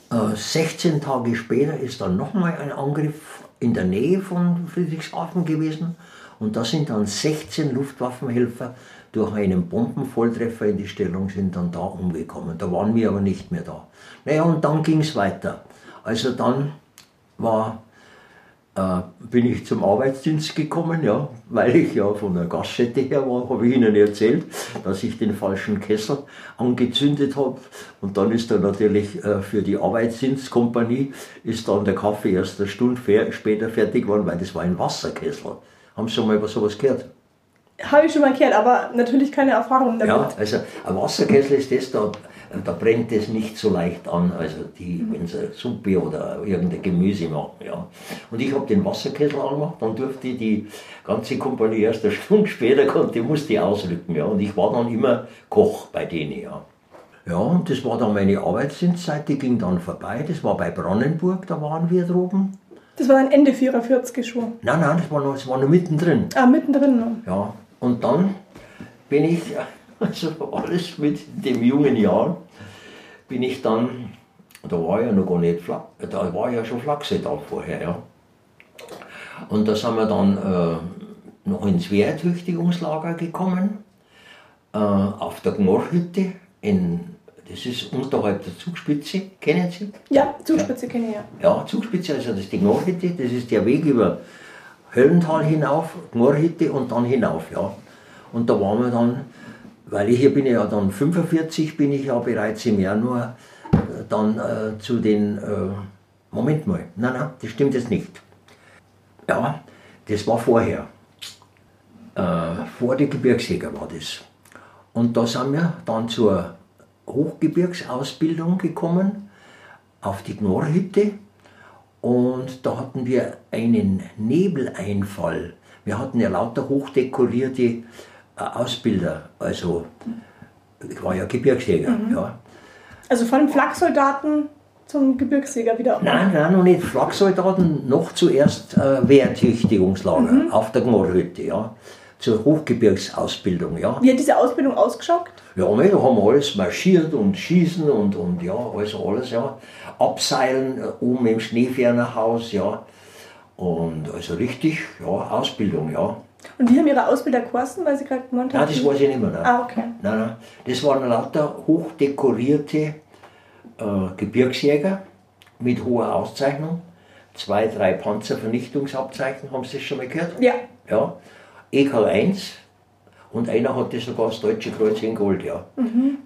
äh, 16 Tage später ist dann nochmal ein Angriff in der Nähe von Friedrichshafen gewesen. Und da sind dann 16 Luftwaffenhelfer durch einen Bombenvolltreffer in die Stellung sind dann da umgekommen. Da waren wir aber nicht mehr da. Naja, und dann ging es weiter. Also dann war, äh, bin ich zum Arbeitsdienst gekommen, ja, weil ich ja von der Gaststätte her war, habe ich Ihnen erzählt, dass ich den falschen Kessel angezündet habe. Und dann ist dann natürlich äh, für die Arbeitsdienstkompanie ist dann der Kaffee erst eine Stunde später fertig geworden, weil das war ein Wasserkessel. Haben Sie schon mal über sowas gehört? Habe ich schon mal gehört, aber natürlich keine Erfahrung damit. Ja, also ein Wasserkessel ist das, da, da brennt es nicht so leicht an, also die, wenn sie Suppe oder irgendein Gemüse machen. Ja. Und ich habe den Wasserkessel angemacht, dann durfte die ganze Kompanie erst eine Stunde später, konnte, musste ich ausrücken. Ja. Und ich war dann immer Koch bei denen. Ja. Ja, und das war dann meine Arbeitsdienstzeit, die ging dann vorbei. Das war bei Brandenburg, da waren wir droben. Das war dann Ende 44 schon. Nein, nein, das war noch, das war noch mittendrin. Ah, mittendrin noch. Ja, und dann bin ich, also alles mit dem jungen Jahr, bin ich dann, da war ja noch gar nicht da war ja schon Flachse da vorher, ja. Und da sind wir dann äh, noch ins Wehrertüchtigungslager gekommen, äh, auf der Gnorrhütte, in, das ist unterhalb der Zugspitze, kennen Sie? Ja, Zugspitze kenne ich ja. Ja, Zugspitze, also das ist die Gnorrhütte, das ist der Weg über Höllental hinauf, Gmorhütte und dann hinauf, ja. Und da waren wir dann, weil ich hier bin ja dann 45, bin ich ja bereits im Januar äh, dann äh, zu den, äh, Moment mal, nein, nein, das stimmt jetzt nicht. Ja, das war vorher. Äh, vor der Gebirgsjäger war das. Und da sind wir dann zur Hochgebirgsausbildung gekommen, auf die Gnorrhütte. Und da hatten wir einen Nebeleinfall. Wir hatten ja lauter hochdekorierte Ausbilder. Also, ich war ja Gebirgsjäger. Ja. Also von Flaksoldaten zum Gebirgsjäger wieder. Nein, nein, noch nicht. Flaksoldaten, noch zuerst äh, Wehrtüchtigungslager auf der Gmorrhütte, ja. Zur Hochgebirgsausbildung, ja. Wie hat diese Ausbildung ausgeschaut? Ja, ne, da haben wir alles marschiert und schießen und, und ja, also alles, ja. Abseilen äh, oben im Schneefernerhaus, ja. Und also richtig, ja, Ausbildung, ja. Und wie haben Ihre Ausbilder geheißen, weil Sie gerade gemeint haben? Nein, das weiß ich nicht mehr. Nein. Ah, okay. Nein, nein. Das waren lauter hochdekorierte äh, Gebirgsjäger mit hoher Auszeichnung. Zwei, drei Panzervernichtungsabzeichen, haben Sie das schon mal gehört? Ja. Ja. EKL 1 und einer hatte sogar das Deutsche Kreuz in Gold, ja.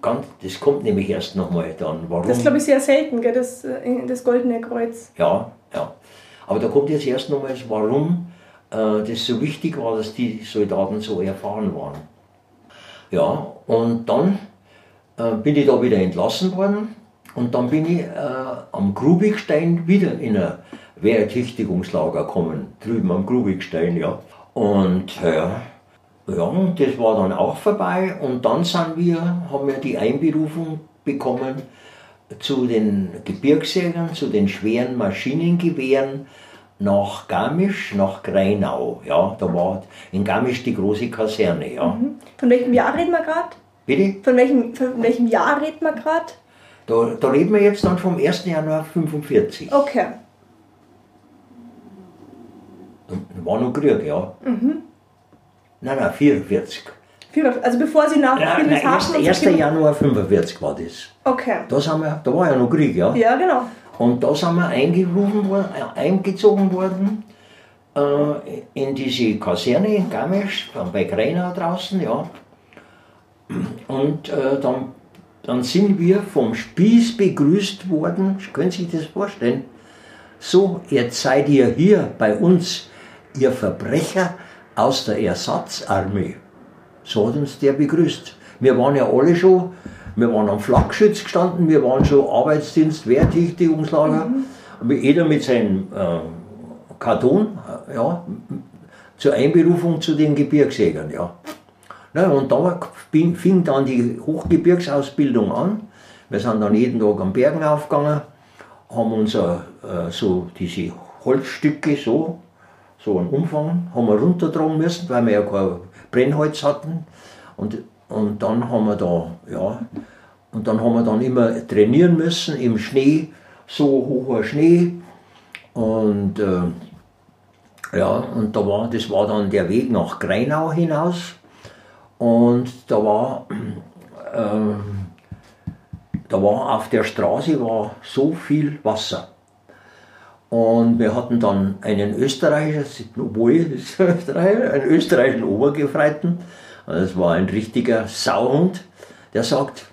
Ganz, das kommt nämlich erst nochmal dann. Warum? Das ist, glaube ich, sehr selten, gell, das, äh, das Goldene Kreuz. Ja, ja. Aber da kommt jetzt erst nochmal, warum das so wichtig war, dass die Soldaten so erfahren waren. Ja, und dann äh, bin ich da wieder entlassen worden und dann bin ich äh, am Grubigstein wieder in ein Wehrertüchtigungslager gekommen, drüben am Grubigstein, ja. Und äh, ja, und das war dann auch vorbei und dann sind wir, haben wir die Einberufung bekommen zu den Gebirgsjägern, zu den schweren Maschinengewehren nach Garmisch, nach Greinau. Ja, da war in Garmisch die große Kaserne. Ja. Von welchem Jahr reden wir gerade? Bitte? Von welchem, von welchem Jahr reden wir gerade? Da, da reden wir jetzt dann vom 1. Januar 45. Okay. Da war noch Krieg, ja. Nein, nein, 44. Viel- Also bevor Sie nach Ja, nein, 1. Friedrichshafen so 1. gekommen- Januar 45 war das. Okay. Da, sind wir, da war ja noch Krieg, ja. Ja, genau. Und da sind wir worden, äh, eingezogen worden äh, in diese Kaserne in Garmisch, bei Greinau draußen, ja. Und äh, dann, dann sind wir vom Spieß begrüßt worden, können Sie sich das vorstellen? So, jetzt seid ihr hier bei uns, ihr Verbrecher aus der Ersatzarmee. So hat uns der begrüßt. Wir waren ja alle schon, wir waren am Flakgeschütz gestanden, wir waren schon Arbeitsdienst, Wehrtüchtigungslager. Und jeder mit seinem äh, Karton, äh, ja, zur Einberufung zu den Gebirgsjägern, ja. Na, und da fing, fing dann die Hochgebirgsausbildung an. Wir sind dann jeden Tag am Bergen aufgegangen, haben uns äh, so diese Holzstücke so, so einen Umfang, haben wir runtertragen müssen, weil wir ja kein Brennholz hatten. Und, und dann haben wir da, ja, und dann haben wir dann immer trainieren müssen im Schnee, so hoher Schnee. Und äh, ja, und da war, das war dann der Weg nach Greinau hinaus. Und da war, ähm, da war auf der Straße war so viel Wasser. Und wir hatten dann einen Österreicher, obwohl Österreicher, einen österreichischen Obergefreiten, das war ein richtiger Sauhund, der sagt,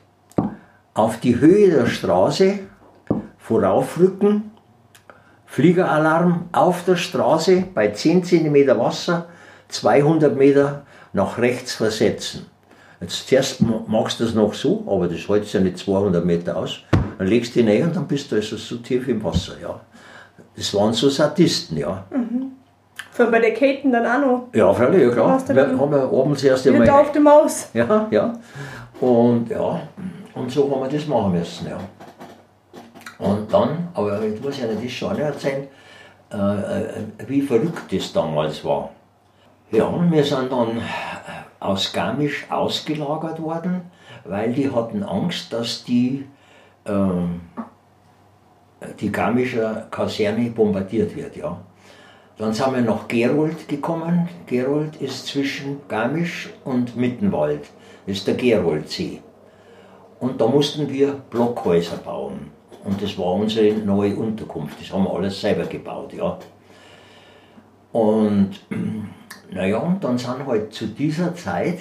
auf die Höhe der Straße voraufrücken, Fliegeralarm auf der Straße bei 10 cm Wasser, 200 Meter nach rechts versetzen. Jetzt zuerst ma- machst du das noch so, aber das hält ja nicht 200 Meter aus. Dann legst du dich rein und dann bist du also so tief im Wasser, ja. Das waren so Sadisten, ja. Für bei der Katen dann auch noch. Ja, freilich, ja klar. Wir haben ja abends erst einmal. da auf die Maus. Ja, ja. Und ja, und so haben wir das machen müssen, ja. Und dann, aber ich muss Ihnen das schon erzählen, äh, äh, wie verrückt das damals war. Ja, wir sind dann aus Garmisch ausgelagert worden, weil die hatten Angst, dass die, ähm, die Garmischer Kaserne bombardiert wird, ja. Dann sind wir nach Gerold gekommen. Gerold ist zwischen Garmisch und Mittenwald. Das ist der Geroldsee. Und da mussten wir Blockhäuser bauen. Und das war unsere neue Unterkunft. Das haben wir alles selber gebaut, ja. Und naja, und dann sind halt zu dieser Zeit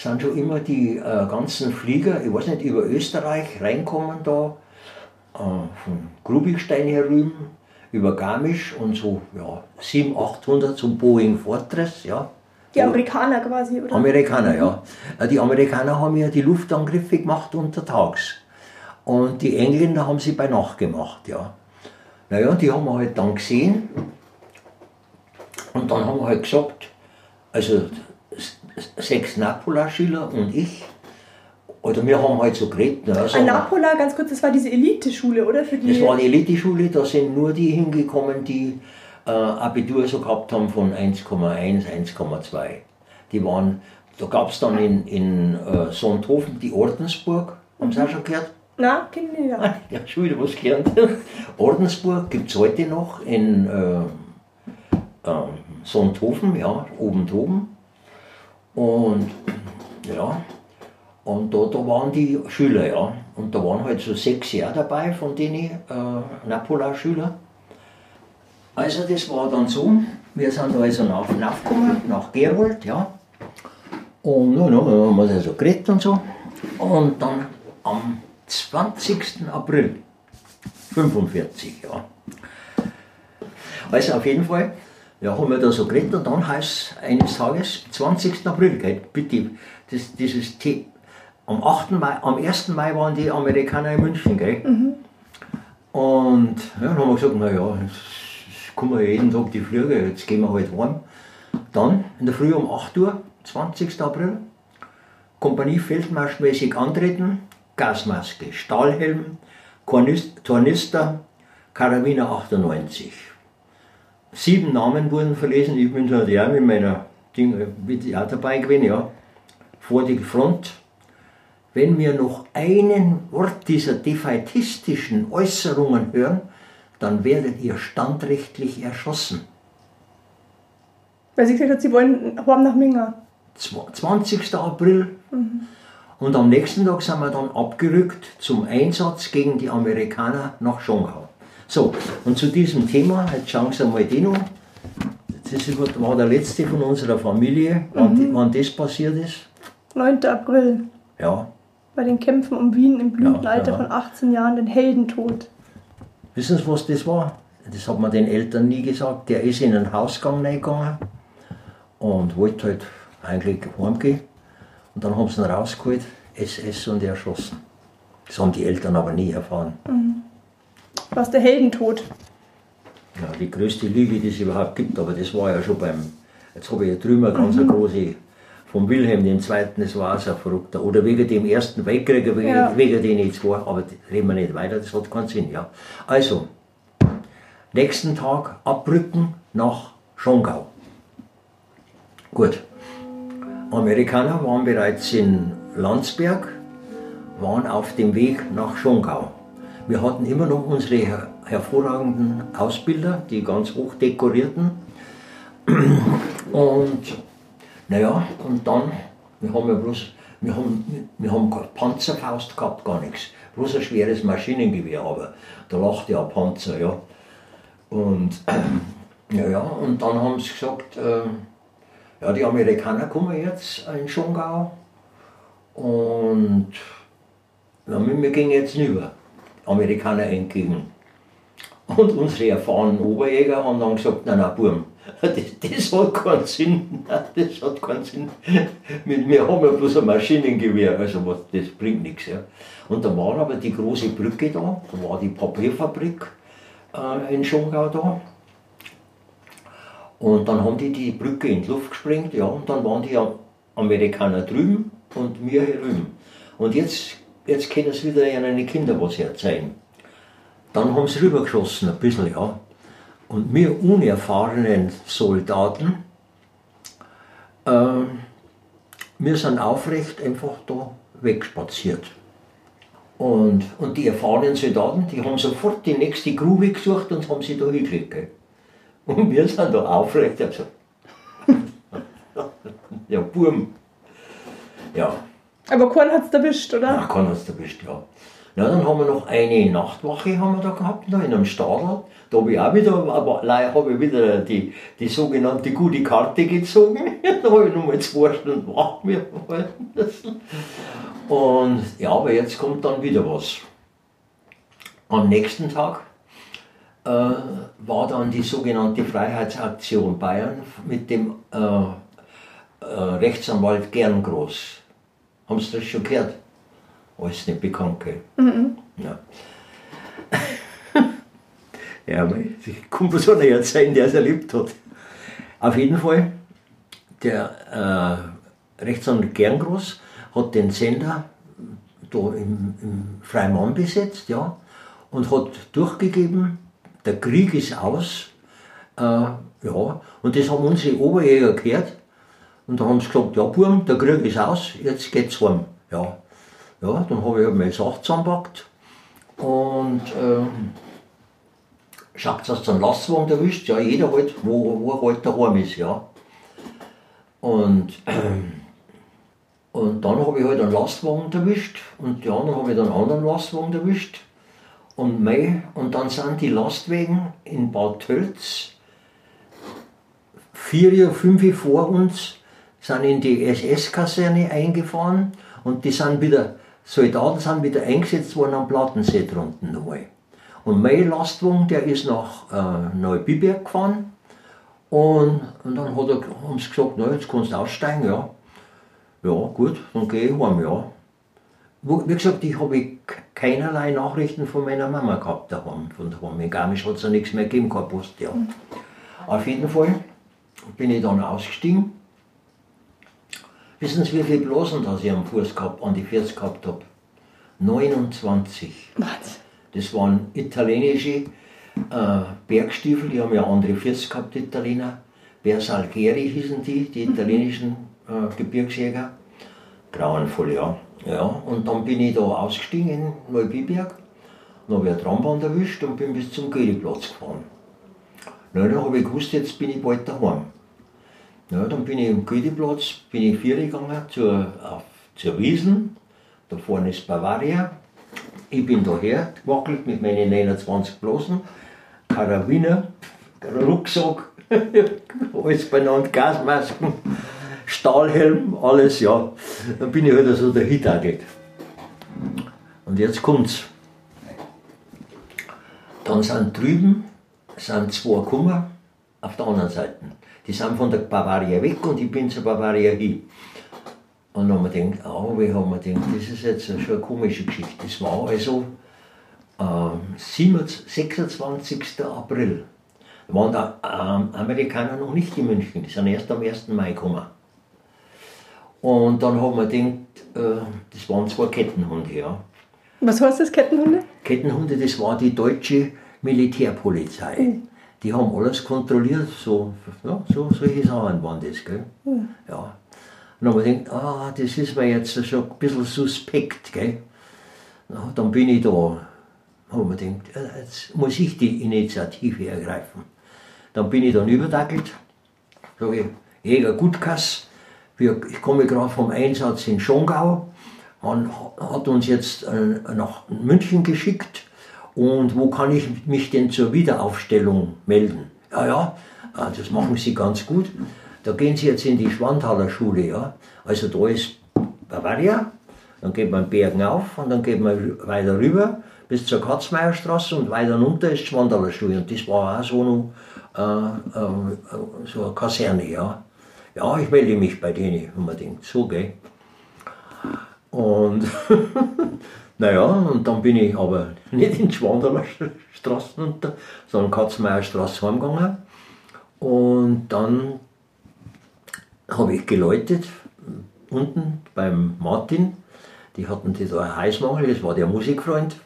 sind schon immer die äh, ganzen Flieger, ich weiß nicht, über Österreich reinkommen da, äh, von Grubigstein herüben, über Garmisch und so, ja, 700, 800 zum Boeing Fortress, ja. Die Amerikaner quasi, oder? Amerikaner, ja. Äh, Die Amerikaner haben ja die Luftangriffe gemacht untertags. Und die Engländer haben sie bei Nacht gemacht, ja. Naja, die haben wir halt dann gesehen. Und dann haben wir halt gesagt, also sechs Napola-Schüler und ich, oder wir haben halt so geredet. Ne, so, Ein Napola, ganz kurz, das war diese Elite-Schule, oder? Für die, das war eine Eliteschule, da sind nur die hingekommen, die äh, Abitur so gehabt haben von 1,1, 1,2. Die waren, da gab es dann in, in äh, Sonthofen die Ordensburg, haben Sie auch schon gehört? Na, Kinder, ja. Ja, schon wieder was gelernt. Ordensburg gibt es heute noch in äh, äh, Sonthofen, ja, oben droben. Und ja, und da, da waren die Schüler, ja. Und da waren halt so sechs Jahre dabei von den äh, Napola-Schüler. Also das war dann so, wir sind also nach nachgekommen, nach Gerold, ja. Und nun, nun haben wir also geredet und so. Und dann am 20. April 45, ja. Also auf jeden Fall, ja, haben wir da so geredet und dann heißt es eines Tages, 20. April, gell, bitte, das, dieses The am 8. Mai, am 1. Mai waren die Amerikaner in München, gell? Und ja, dann haben wir gesagt, naja, jetzt kommen wir jeden Tag die Flüge, jetzt gehen wir halt heim. Dann in der Früh um 8 Uhr, 20. April, Kompanie feldmarschmäßig antreten, Gasmaske, Stahlhelm, Tornister, Karabiner 98. Sieben Namen wurden verlesen, ich bin da ja mit meiner Ding, bin auch dabei gewesen, ja. Vor die Front. Wenn wir noch einen Wort dieser defaitistischen Äußerungen hören, dann werdet ihr standrechtlich erschossen. Weil sie gesagt hat, sie wollen haben nach Minga. Zwa- 20. April. Und am nächsten Tag sind wir dann abgerückt zum Einsatz gegen die Amerikaner nach Schongau. So, und zu diesem Thema, jetzt schauen Sie mal den an. Das ist- war der letzte von unserer Familie, wann, wann das passiert ist. 9. April. Ja, Bei den Kämpfen um Wien im Blütenalter Ja, ja. von 18 Jahren, den Heldentod. wissen Sie, was das war? Das hat man den Eltern nie gesagt. Der ist in einen Hausgang reingegangen und wollte halt eigentlich heimgehen. Und dann haben sie ihn rausgeholt, SS und erschossen. Das haben die Eltern aber nie erfahren. Was der Heldentod. Ja, die größte Lüge, die es überhaupt gibt, aber das war ja schon beim, jetzt habe ich ja drüben eine ganz eine große, vom Wilhelm II., das war auch so ein Verrückter. Oder wegen dem Ersten Weltkrieg, wegen, Ja. wegen den zwei, aber reden wir nicht weiter, das hat keinen Sinn. Ja. Also, nächsten Tag abrücken nach Schongau. Gut. Amerikaner waren bereits in Landsberg, waren auf dem Weg nach Schongau. Wir hatten immer noch unsere her hervorragenden Ausbilder, die ganz hoch dekorierten. Und naja, und dann, wir haben ja bloß, wir haben, wir haben keine Panzerfaust gehabt, gar nichts. Bloß ein schweres Maschinengewehr, aber da lachte ja ein Panzer, ja. Und ja, ja, und dann haben sie gesagt, äh, ja, die Amerikaner kommen jetzt in Schongau und ja, wir gehen jetzt rüber, Amerikaner entgegen. Und unsere erfahrenen Oberjäger haben dann gesagt, nein, nein, Burm, das, das hat keinen Sinn, das hat keinen Sinn. Mir haben wir bloß ein Maschinengewehr, also was, das bringt nichts. Ja. Und da war aber die große Brücke da, da war die Papierfabrik äh, in Schongau da. Und dann haben die die Brücke in die Luft gesprengt, ja, und dann waren die Am- Amerikaner drüben und wir hier drüben. Und jetzt, jetzt können sie wieder ihren Kindern was erzählen. Dann haben sie rübergeschossen, ein bisschen, ja. Und wir unerfahrenen Soldaten, ähm, wir sind aufrecht einfach da wegspaziert. Und, und die erfahrenen Soldaten, die haben sofort die nächste Grube gesucht und haben sie da hingelegt. Und wir sind da aufrecht. Also. ja, Burm. Ja, Aber Korn hat es erwischt, oder? ja, kann uns erwischt, ja. Ja, dann haben wir noch eine Nachtwache haben wir da gehabt, da in einem Stadel. Da habe ich auch wieder, aber leider habe ich wieder die, die sogenannte gute Karte gezogen. da habe ich nochmal zwei Stunden wach mir müssen. Und ja, aber jetzt kommt dann wieder was. Am nächsten Tag äh, war dann die sogenannte Freiheitsaktion Bayern mit dem äh, äh, Rechtsanwalt Gerngroß. Haben Sie das schon gehört? Alles nicht bekannt, gell? Ja. ja, aber ich kann was einer erzählen, der es erlebt hat. Auf jeden Fall, der äh, Rechtsanwalt Gerngroß hat den Sender da im, im Freimann besetzt, ja, und hat durchgegeben, der Krieg ist aus, äh, ja, und das haben unsere Oberjäger gehört, und da haben sie gesagt, ja Burm, der Krieg ist aus, jetzt geht's heim, ja. Ja, dann habe ich halt meine Sache zusammengepackt und ähm, schaut, dass einen Lastwagen erwischt, ja, jeder halt, wo, wo halt daheim ist, ja. Und, ähm, und dann habe ich halt einen Lastwagen erwischt und die anderen habe ich dann einen anderen Lastwagen erwischt. Und, mei, und dann sind die Lastwagen in Bad Tölz, vier, fünf vor uns, sind in die SS-Kaserne eingefahren und die sind wieder, Soldaten sind wieder eingesetzt worden am Plattensee drunten nochmal. Und mein Lastwagen, der ist nach äh, Neubiberg gefahren und, und dann hat er, haben sie gesagt, na, jetzt kannst du aussteigen, ja. Ja, gut, dann gehe ich heim, ja. Wie gesagt, ich habe keinerlei Nachrichten von meiner Mama gehabt daheim. Von daheim. In Garmisch hat es ja nichts mehr gegeben, keine Post, ja. Auf jeden Fall bin ich dann ausgestiegen. Wissen Sie, wie viele Blasen das ich am Fuß gehabt, an die Füße gehabt habe? 29. Was? Das waren italienische äh, Bergstiefel, die haben ja andere Füße gehabt, die Italiener. Bersalgheri hießen die, die italienischen äh, Gebirgsjäger. Grauenvoll, ja. ja. Und dann bin ich da ausgestiegen in Neubiberg, dann habe ich eine Trambahn erwischt und bin bis zum Goetheplatz gefahren. Na, dann habe ich gewusst, jetzt bin ich bald daheim. Ja, dann bin ich am Goetheplatz, bin ich vier gegangen zur, auf, zur Wiesen. Da vorne ist Bavaria. Ich bin daher gewackelt mit meinen 29 Blasen, Karabiner, Rucksack, alles beieinander, Gasmasken, Stahlhelm, alles, ja. Dann bin ich halt so dahingedackelt. Und jetzt kommt's. Dann sind drüben sind zwei gekommen, auf der anderen Seite. Die sind von der Bavaria weg und ich bin zur Bavaria hin. Und dann haben wir gedacht, oh, wie haben wir gedacht, das ist jetzt schon eine komische Geschichte. Das war also 27 26. April. Da waren die ähm, Amerikaner noch nicht in München, die sind erst am 1. Mai gekommen. Und dann haben wir gedacht, äh, das waren zwei Kettenhunde, ja. Was heißt das, Kettenhunde? Kettenhunde, das war die deutsche Militärpolizei. Die haben alles kontrolliert, so, ja, so solche Sachen waren das. Gell? Ja. Und dann haben wir gedacht, ah, das ist mir jetzt schon ein bisschen suspekt. Gell? Na, dann bin ich da, haben wir gedacht, jetzt muss ich die Initiative ergreifen. Dann bin ich dann überdackelt, sage ich, Jäger Gutkass, wir, ich komme gerade vom Einsatz in Schongau. Man hat uns jetzt äh, nach München geschickt und wo kann ich mich denn zur Wiederaufstellung melden? Ja, ja, äh, das machen Sie ganz gut. Da gehen Sie jetzt in die Schwanthaler Schule, ja. Also da ist Bavaria, dann geht man Bergen auf und dann geht man weiter rüber bis zur Katzmeierstraße und weiter runter ist Schwanthaler Schule. Und das war auch so, noch, äh, äh, so eine Kaserne, ja. Ja, ich melde mich bei denen, wenn man denkt, so, gell. Und naja, und dann bin ich aber nicht in die Schwandaler Straße runter, sondern Katzmeier Straße heimgegangen. Und dann habe ich geläutet, unten beim Martin. Die hatten die da einen Heißmangel, das war der Musikfreund.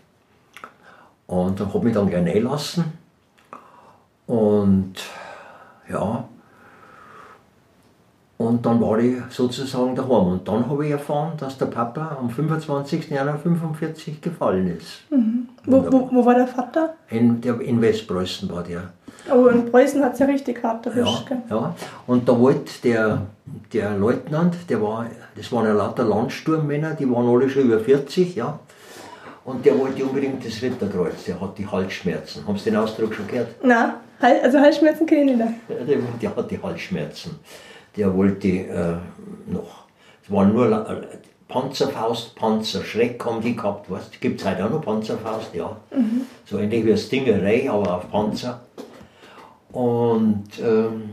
Und dann habe ich dann gleich reinlassen. Und ja, und dann war ich sozusagen daheim. Und dann habe ich erfahren, dass der Papa am 25. Januar 45 gefallen ist. Wo, wo, wo war der Vater? In, der, in Westpreußen war der. Oh, in Preußen hat es ja richtig hart Ja, erwischt. gell? ja. Und da wollte der, der Leutnant, der war, das waren ja lauter Landsturmmänner, die waren alle schon über 40, ja. und der wollte unbedingt das Ritterkreuz, der hat die Halsschmerzen. Haben Sie den Ausdruck schon gehört? Na, Hal- also Halsschmerzen kenne ich nicht. Ja, Der, der hat die Halsschmerzen. Der wollte äh, noch. Es waren nur äh, Panzerfaust, Panzerschreck haben die gehabt. Weißt, Gibt es heute auch noch Panzerfaust? Ja. So ähnlich wie eine Stingerei, aber auf Panzer. Und ähm,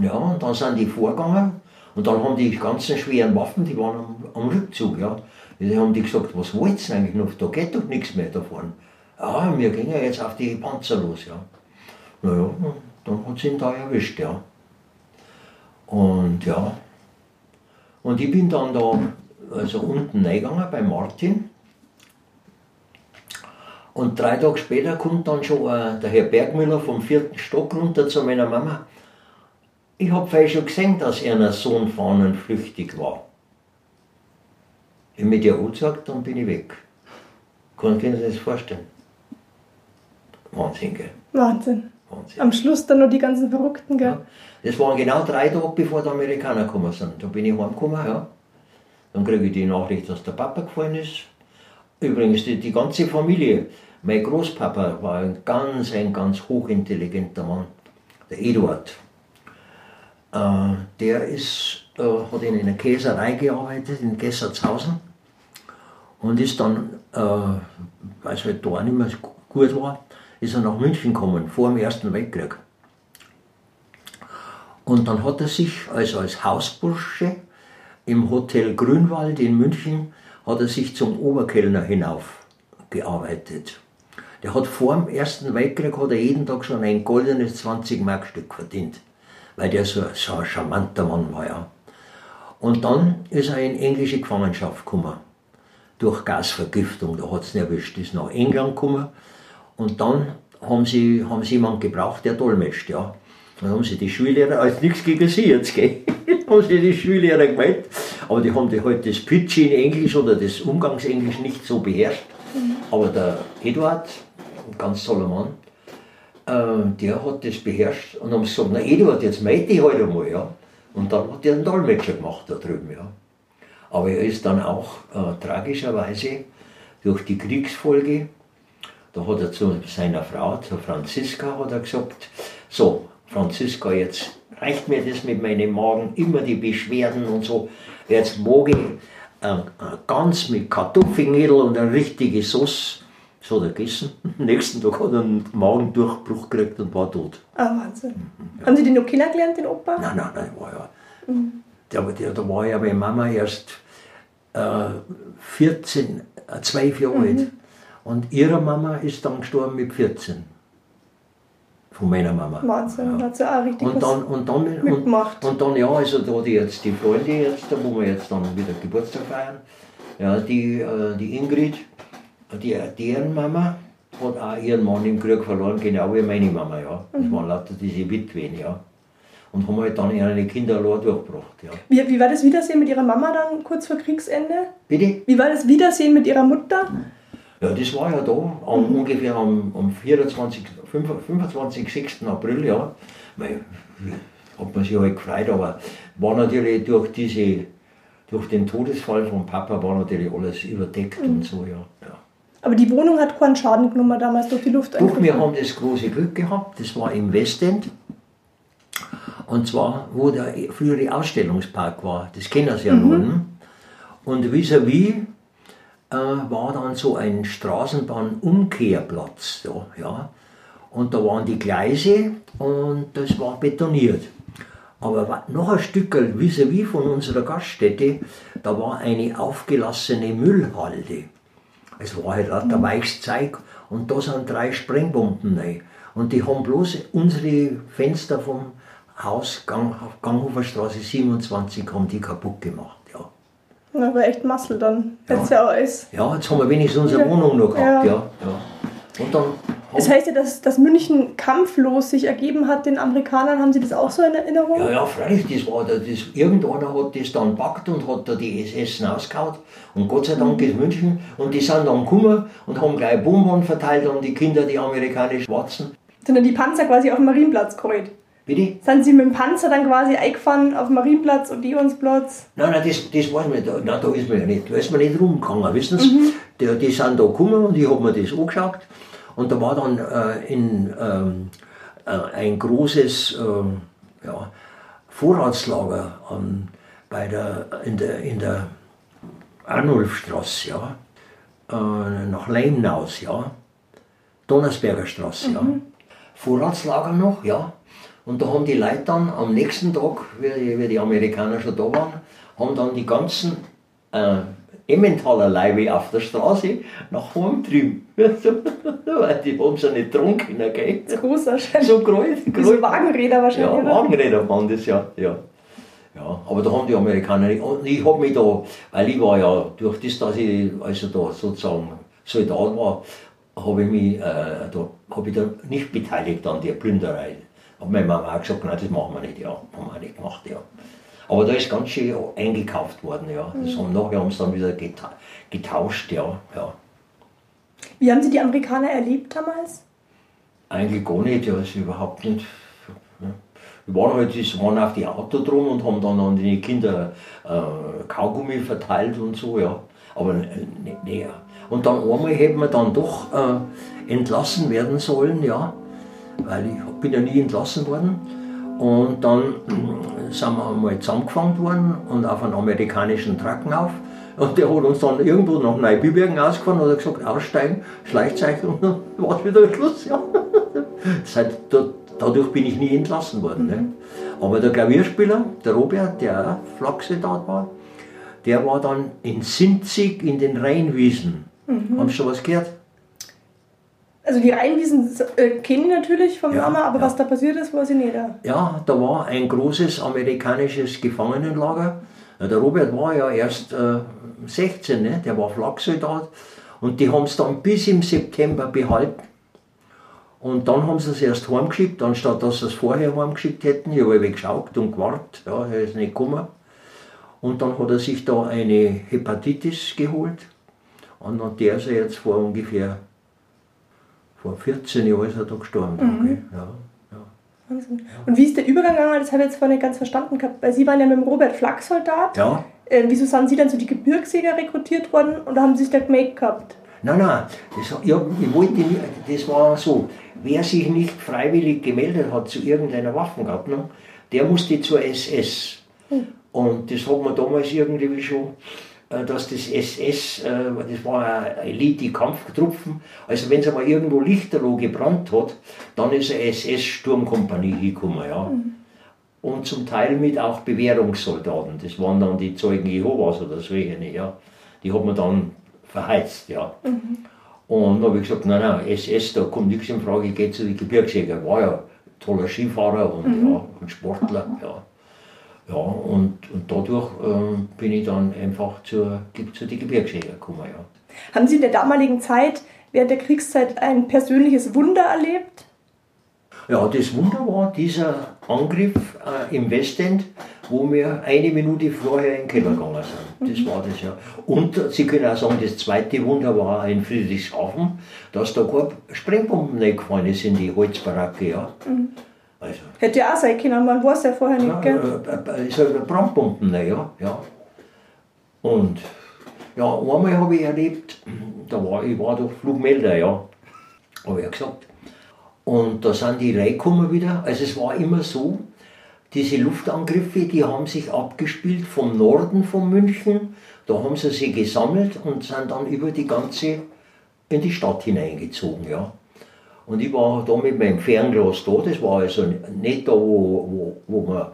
ja, und dann sind die vorgegangen und dann haben die ganzen schweren Waffen, die waren am, am Rückzug. Ja. Die haben die gesagt, was wollt ihr eigentlich noch? Da geht doch nichts mehr davon. Ja, wir gehen ja jetzt auf die Panzer los. Ja. Naja, dann hat sie ihn da erwischt, ja. Und ja. Und ich bin dann da also unten reingegangen bei Martin. Und drei Tage später kommt dann schon äh, der Herr Bergmüller vom vierten Stock runter zu meiner Mama. Ich habe vielleicht schon gesehen, dass er Sohn fahnenflüchtig war. Wenn mir der sagt, dann bin ich weg. Kann, Sie sich das vorstellen? Wahnsinn, gell? Wahnsinn. Wahnsinn. Am Schluss dann nur die ganzen Verrückten, gell? Ja. Das waren genau drei Tage, bevor die Amerikaner gekommen sind. Da bin ich heimgekommen, ja. Dann kriege ich die Nachricht, dass der Papa gefallen ist. Übrigens, die, die ganze Familie. Mein Großpapa war ein ganz, ein ganz hochintelligenter Mann, der Eduard. Äh, der ist, äh, hat in einer Käserei gearbeitet, in Gessertshausen. Und ist dann, äh, weil es halt da nicht mehr gut war, ist er nach München gekommen, vor dem Ersten Weltkrieg. Und dann hat er sich also als Hausbursche im Hotel Grünwald in München hat er sich zum Oberkellner hinauf gearbeitet. Der hat vor dem Ersten Weltkrieg hat er jeden Tag schon ein goldenes 20-Mark-Stück verdient, weil der so, so ein charmanter Mann war. Ja. Und dann ist er in englische Gefangenschaft gekommen, durch Gasvergiftung, da hat es ihn erwischt, ist nach England gekommen und dann haben sie, haben sie jemanden gebraucht, der dolmetscht, ja. Dann haben sie die Schullehrer, also nichts gegen sie jetzt, gell, haben sie die Schullehrer gemeldet, aber die haben die halt das Pitch in Englisch oder das Umgangsenglisch nicht so beherrscht. Aber der Eduard, ein ganz toller Mann, äh, der hat das beherrscht und haben gesagt, na Eduard, jetzt melde dich halt einmal, ja. Und dann hat er einen Dolmetscher gemacht da drüben, ja. Aber er ist dann auch äh, tragischerweise durch die Kriegsfolge, da hat er zu seiner Frau, zu Franziska, hat er gesagt, so, Franziska, jetzt reicht mir das mit meinem Magen, immer die Beschwerden und so. Jetzt mag ich äh, äh, ganz mit Kartoffelnädel und eine richtige Sauce. Das hat er gegessen. Am nächsten Tag hat er einen Magendurchbruch gekriegt und war tot. Ah, Wahnsinn. Haben Sie den noch kennengelernt, den Opa? Nein, nein, nein, war ja. Der, der, da war ja meine Mama erst äh, 14, äh, zwölf Jahre alt. Und ihre Mama ist dann gestorben mit 14. Von meiner Mama. Wahnsinn, da hat sie auch richtig Und dann, und dann, und, mitgemacht. und dann, ja, also da die jetzt die Freunde jetzt, da wo wir jetzt dann wieder Geburtstag feiern, ja, die, äh, die Ingrid, die, deren Mama hat auch ihren Mann im Krieg verloren, genau wie meine Mama, ja. Das Mhm. waren lauter diese Witwen, ja. Und haben halt dann ihre Kinder allein durchgebracht, ja. Wie, wie war das Wiedersehen mit Ihrer Mama dann kurz vor Kriegsende? Bitte? Wie war das Wiedersehen mit Ihrer Mutter? Ja, das war ja da, am, ungefähr am, am 24, 25, 6. April, ja. Mei, hat man sich halt gefreut, aber war natürlich durch diese, durch den Todesfall von Papa war natürlich alles überdeckt und so, ja. ja. Aber die Wohnung hat keinen Schaden genommen damals durch die Luft. Doch, wir haben das große Glück gehabt, das war im Westend. Und zwar, wo der frühere Ausstellungspark war, das kennen Sie ja noch. ne? Und vis-à-vis äh, war dann so ein Straßenbahnumkehrplatz. Da, ja. Und da waren die Gleise und das war betoniert. Aber noch ein Stück vis-à-vis von unserer Gaststätte, da war eine aufgelassene Müllhalde. Es war halt lauter weiches Zeug und da sind drei Sprengbomben rein. Und die haben bloß unsere Fenster vom Haus Gang, Ganghofer Straße 27 haben die kaputt gemacht. Ja. Aber echt Massel dann. Hätte ja auch alles. ja, jetzt haben wir wenigstens unsere Ja. Wohnung noch gehabt. Ja. Ja. Ja. Und dann Das haben, heißt ja, dass, dass München kampflos sich ergeben hat den Amerikanern. Haben Sie das auch so in Erinnerung? ja, ja, freilich, das war da, das, irgendeiner hat das dann packt und hat da die SS rausgehauen. Und Gott sei Dank ist München. Und die sind dann gekommen und haben gleich Bonbon verteilt an die Kinder, die amerikanischen Schwarzen. Sind dann die Panzer quasi auf dem Marienplatz geholt? Bitte? Sind Sie mit dem Panzer dann quasi eingefahren auf Marienplatz und Dionsplatz? Nein, nein, das, das weiß man nicht. Nein, da ist man ja nicht, da ist man nicht rumgegangen, wissen Sie? die, die sind da gekommen und ich habe mir das angeschaut. Und da war dann äh, in, ähm, äh, ein großes äh, ja, Vorratslager an, bei der, in, der, in der Arnulfstraße, ja, äh, nach Leimnaus, ja, Donnersberger Straße, ja. Vorratslager noch, ja. Und da haben die Leute dann am nächsten Tag, wie die, wie die Amerikaner schon da waren, haben dann die ganzen äh, Emmentaler Leibe auf der Straße nach Hause getrieben. Weil die haben sie nicht getrunken, gell? Das ist groß wahrscheinlich. So groß. So Wagenräder wahrscheinlich. Ja? Wagenräder waren das ja. ja. Ja, aber da haben die Amerikaner nicht. Und ich habe mich da, weil ich war ja, durch das, dass ich also da sozusagen Soldat war, habe ich mich äh, da, hab ich da nicht beteiligt an der Plünderei. Hat meine Mama auch gesagt, nein, das machen wir nicht, ja. Haben wir nicht gemacht, ja. Aber da ist ganz schön eingekauft worden, ja. Das haben, nachher haben sie dann wieder geta getauscht, ja. ja. Wie haben Sie die Amerikaner erlebt damals? Eigentlich gar nicht, ja, ist überhaupt nicht. Ja. Wir waren halt, die waren auf die Auto drum und haben dann an die Kinder äh, Kaugummi verteilt und so, ja. Aber äh, nicht näher. Und dann einmal hätten wir dann doch äh, entlassen werden sollen, ja. Weil ich bin ja nie entlassen worden. Und dann äh, sind wir einmal zusammengefangen worden und auf einen amerikanischen Tracken auf. Und der hat uns dann irgendwo nach Neubibergen ausgefahren und hat gesagt, aussteigen, Schleichzeichen und dann war es wieder Schluss. Ja. Seit, da, dadurch bin ich nie entlassen worden. Ne? Aber der Klavierspieler, der Robert, der auch Flaksoldat war, der war dann in Sinzig in den Rheinwiesen. Haben Sie schon was gehört? Also die Rheinwiesen äh, kenne ich natürlich vom Ja, Namen, aber ja. was da passiert ist, weiß ich nicht. Ja, da war ein großes amerikanisches Gefangenenlager. Der Robert war ja erst äh, 16, ne? der war Flaksoldat. Und die haben es dann bis im September behalten. Und dann haben sie es erst heimgeschickt, anstatt dass sie es vorher heimgeschickt hätten. Ich habe geschaut und gewartet, ja, er ist nicht gekommen. Und dann hat er sich da eine Hepatitis geholt. Und an der ist er jetzt vor ungefähr, vor 14 Jahren ist er da gestorben. Okay? Ja, ja. Wahnsinn. Und wie ist der Übergang gegangen? Das habe ich jetzt vorhin nicht ganz verstanden gehabt. Weil Sie waren ja mit dem Robert Flak-Soldat. ja. Äh, wieso sind Sie dann zu die Gebirgsjäger rekrutiert worden und haben Sie sich da gemeldet gehabt? Nein, nein, das, ja, ich wollte nicht, das war so, wer sich nicht freiwillig gemeldet hat zu irgendeiner Waffengattung, der musste zur SS. Und das hat man damals irgendwie schon, dass das SS, äh, das war eine Elite-Kampftruppen, also wenn es einmal irgendwo Lichterloh gebrannt hat, dann ist eine SS-Sturmkompanie hingekommen, ja. Und zum Teil mit auch Bewährungssoldaten, das waren dann die Zeugen Jehovas oder solche, ja. Die hat man dann verheizt, ja. Und da habe ich gesagt, nein, nein, SS, da kommt nichts in Frage, ich gehe zu den Gebirgsjägern. War ja toller Skifahrer und, ja, und Sportler, ja. Ja, und, und dadurch ähm, bin ich dann einfach zur, zu den Gebirgsjägern gekommen, ja. Haben Sie in der damaligen Zeit, während der Kriegszeit, ein persönliches Wunder erlebt? Ja, das Wunder war dieser Angriff äh, im Westend, wo wir eine Minute vorher in den Keller gegangen sind. Das war das ja. Und äh, Sie können auch sagen, das zweite Wunder war in Friedrichshafen, dass da keine Sprengbomben nicht gefallen ist in die Holzbaracke. Ja. Also, Hätte ja auch sein können, man weiß ja vorher nicht, gell? äh, äh, ist halt Brandbomben, ne, ja, ja. Und ja, einmal habe ich erlebt, da war ich war doch Flugmelder, ja, habe ich ja gesagt. Und da sind die reingekommen wieder. Also es war immer so, diese Luftangriffe, die haben sich abgespielt vom Norden von München. Da haben sie sie gesammelt und sind dann über die ganze, in die Stadt hineingezogen, ja. Und ich war da mit meinem Fernglas da, das war also nicht da, wo, wo, wo wir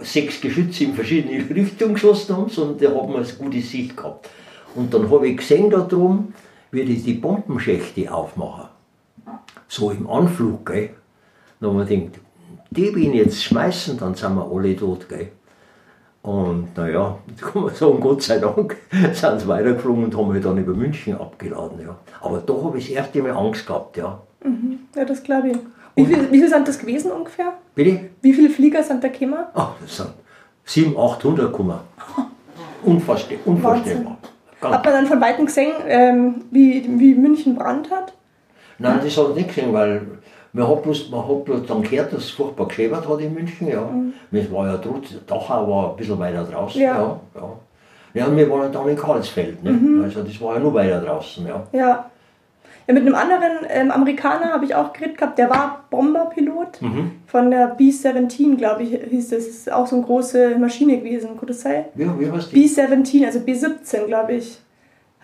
sechs Geschütze in verschiedene Richtungen geschossen haben, sondern da haben wir eine gute Sicht gehabt. Und dann habe ich gesehen da drum, wie die die Bombenschächte aufmachen. So im Anflug, gell. Dann haben wir gedacht, die bin jetzt schmeißen, dann sind wir alle tot, gell. Und naja, kann man sagen, Gott sei Dank sind sie weitergeflogen und haben mich dann über München abgeladen, ja. Aber da habe ich das erste Mal Angst gehabt, ja. Ja, das glaube ich. Wie viel, wie viel sind das gewesen ungefähr? Bitte? Wie viele Flieger sind da gekommen? Ach, das sind 700, 800 gekommen. Unvorstell, unvorstellbar. Hat Ganz, man dann von Weitem gesehen, ähm, wie, wie München Brand hat? nein, das hat ich nicht gesehen, weil man hat bloß, man hat bloß dann gehört, dass es furchtbar geschäbert hat in München. Ja. Das war ja trotz, Dachau war ein bisschen weiter draußen. Ja. Ja. Ja, Ja, wir waren dann in Karlsfeld, ne? Mhm. also das war ja nur weiter draußen, ja. Ja. Ja, mit einem anderen ähm, Amerikaner habe ich auch geredet gehabt, der war Bomberpilot Mhm. von der B-17, glaube ich, hieß das. Das ist auch so eine große Maschine gewesen, kann das sein? Wie, wie heißt die? B-17, also B-17, glaube ich,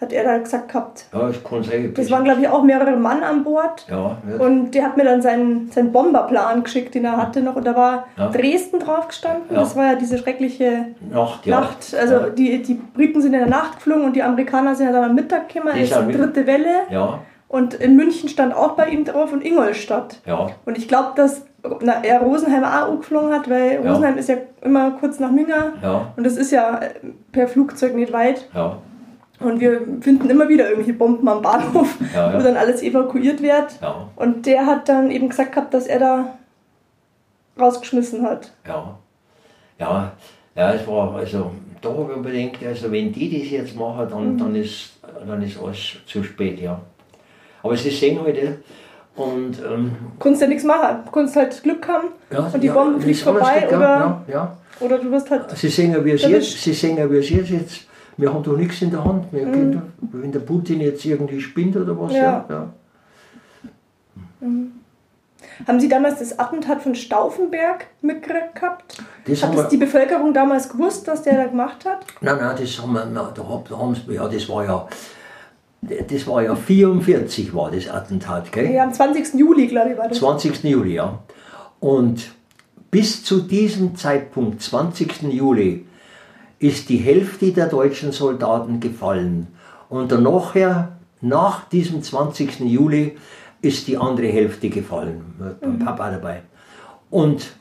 hat er da gesagt gehabt. Ja, das kann sein. Das waren, glaube ich, auch mehrere Mann an Bord. ja, ja. Und der hat mir dann seinen, seinen Bomberplan geschickt, den er hatte noch. Und da war Ja. Dresden drauf gestanden. Ja. Das war ja diese schreckliche Nacht. Nacht. Also die, die Briten sind in der Nacht geflogen und die Amerikaner sind ja dann am Mittag gekommen. Es ist die dritte Welle. Ja, Und in München stand auch bei ihm drauf und Ingolstadt. ja, Und ich glaube, dass na, er Rosenheim auch geflogen hat, weil. Rosenheim ist ja immer kurz nach Minga. ja, Und das ist ja per Flugzeug nicht weit. ja, Und wir finden immer wieder irgendwelche Bomben am Bahnhof, Ja, ja. wo dann alles evakuiert wird. ja, Und der hat dann eben gesagt gehabt, dass er da rausgeschmissen hat. ja. Ja, ja, es war, also, da habe ich mir gedacht, also, wenn die das jetzt machen, dann, Mhm. dann, ist, dann ist alles zu spät, ja. Aber sie sehen heute, und, ähm, Konntest ja nichts machen. Du konntest halt Glück haben und die ja, Bombe das fliegt vorbei ja, oder, oder du wirst halt. Sie sehen ja, wie es jetzt, Sie sehen ja, wie es jetzt, wir haben doch nichts in der Hand. Wir können, wenn der Putin jetzt irgendwie spinnt oder was, Mhm. Ja. ja. ja. Haben Sie damals das Attentat von Stauffenberg mitgekriegt gehabt? Das Hat haben das die Bevölkerung damals gewusst, was der da gemacht hat? Nein, nein, das haben wir, na, da, da haben's, ja, das war ja, das war ja 44 war das Attentat, gell? Ja, am 20. Juli, glaube ich, war das. 20. Juli, ja. Und bis zu diesem Zeitpunkt, 20. Juli, ist die Hälfte der deutschen Soldaten gefallen. Und dann nachher, nach diesem 20. Juli, ist die andere Hälfte gefallen. Mit beim Papa dabei. Und,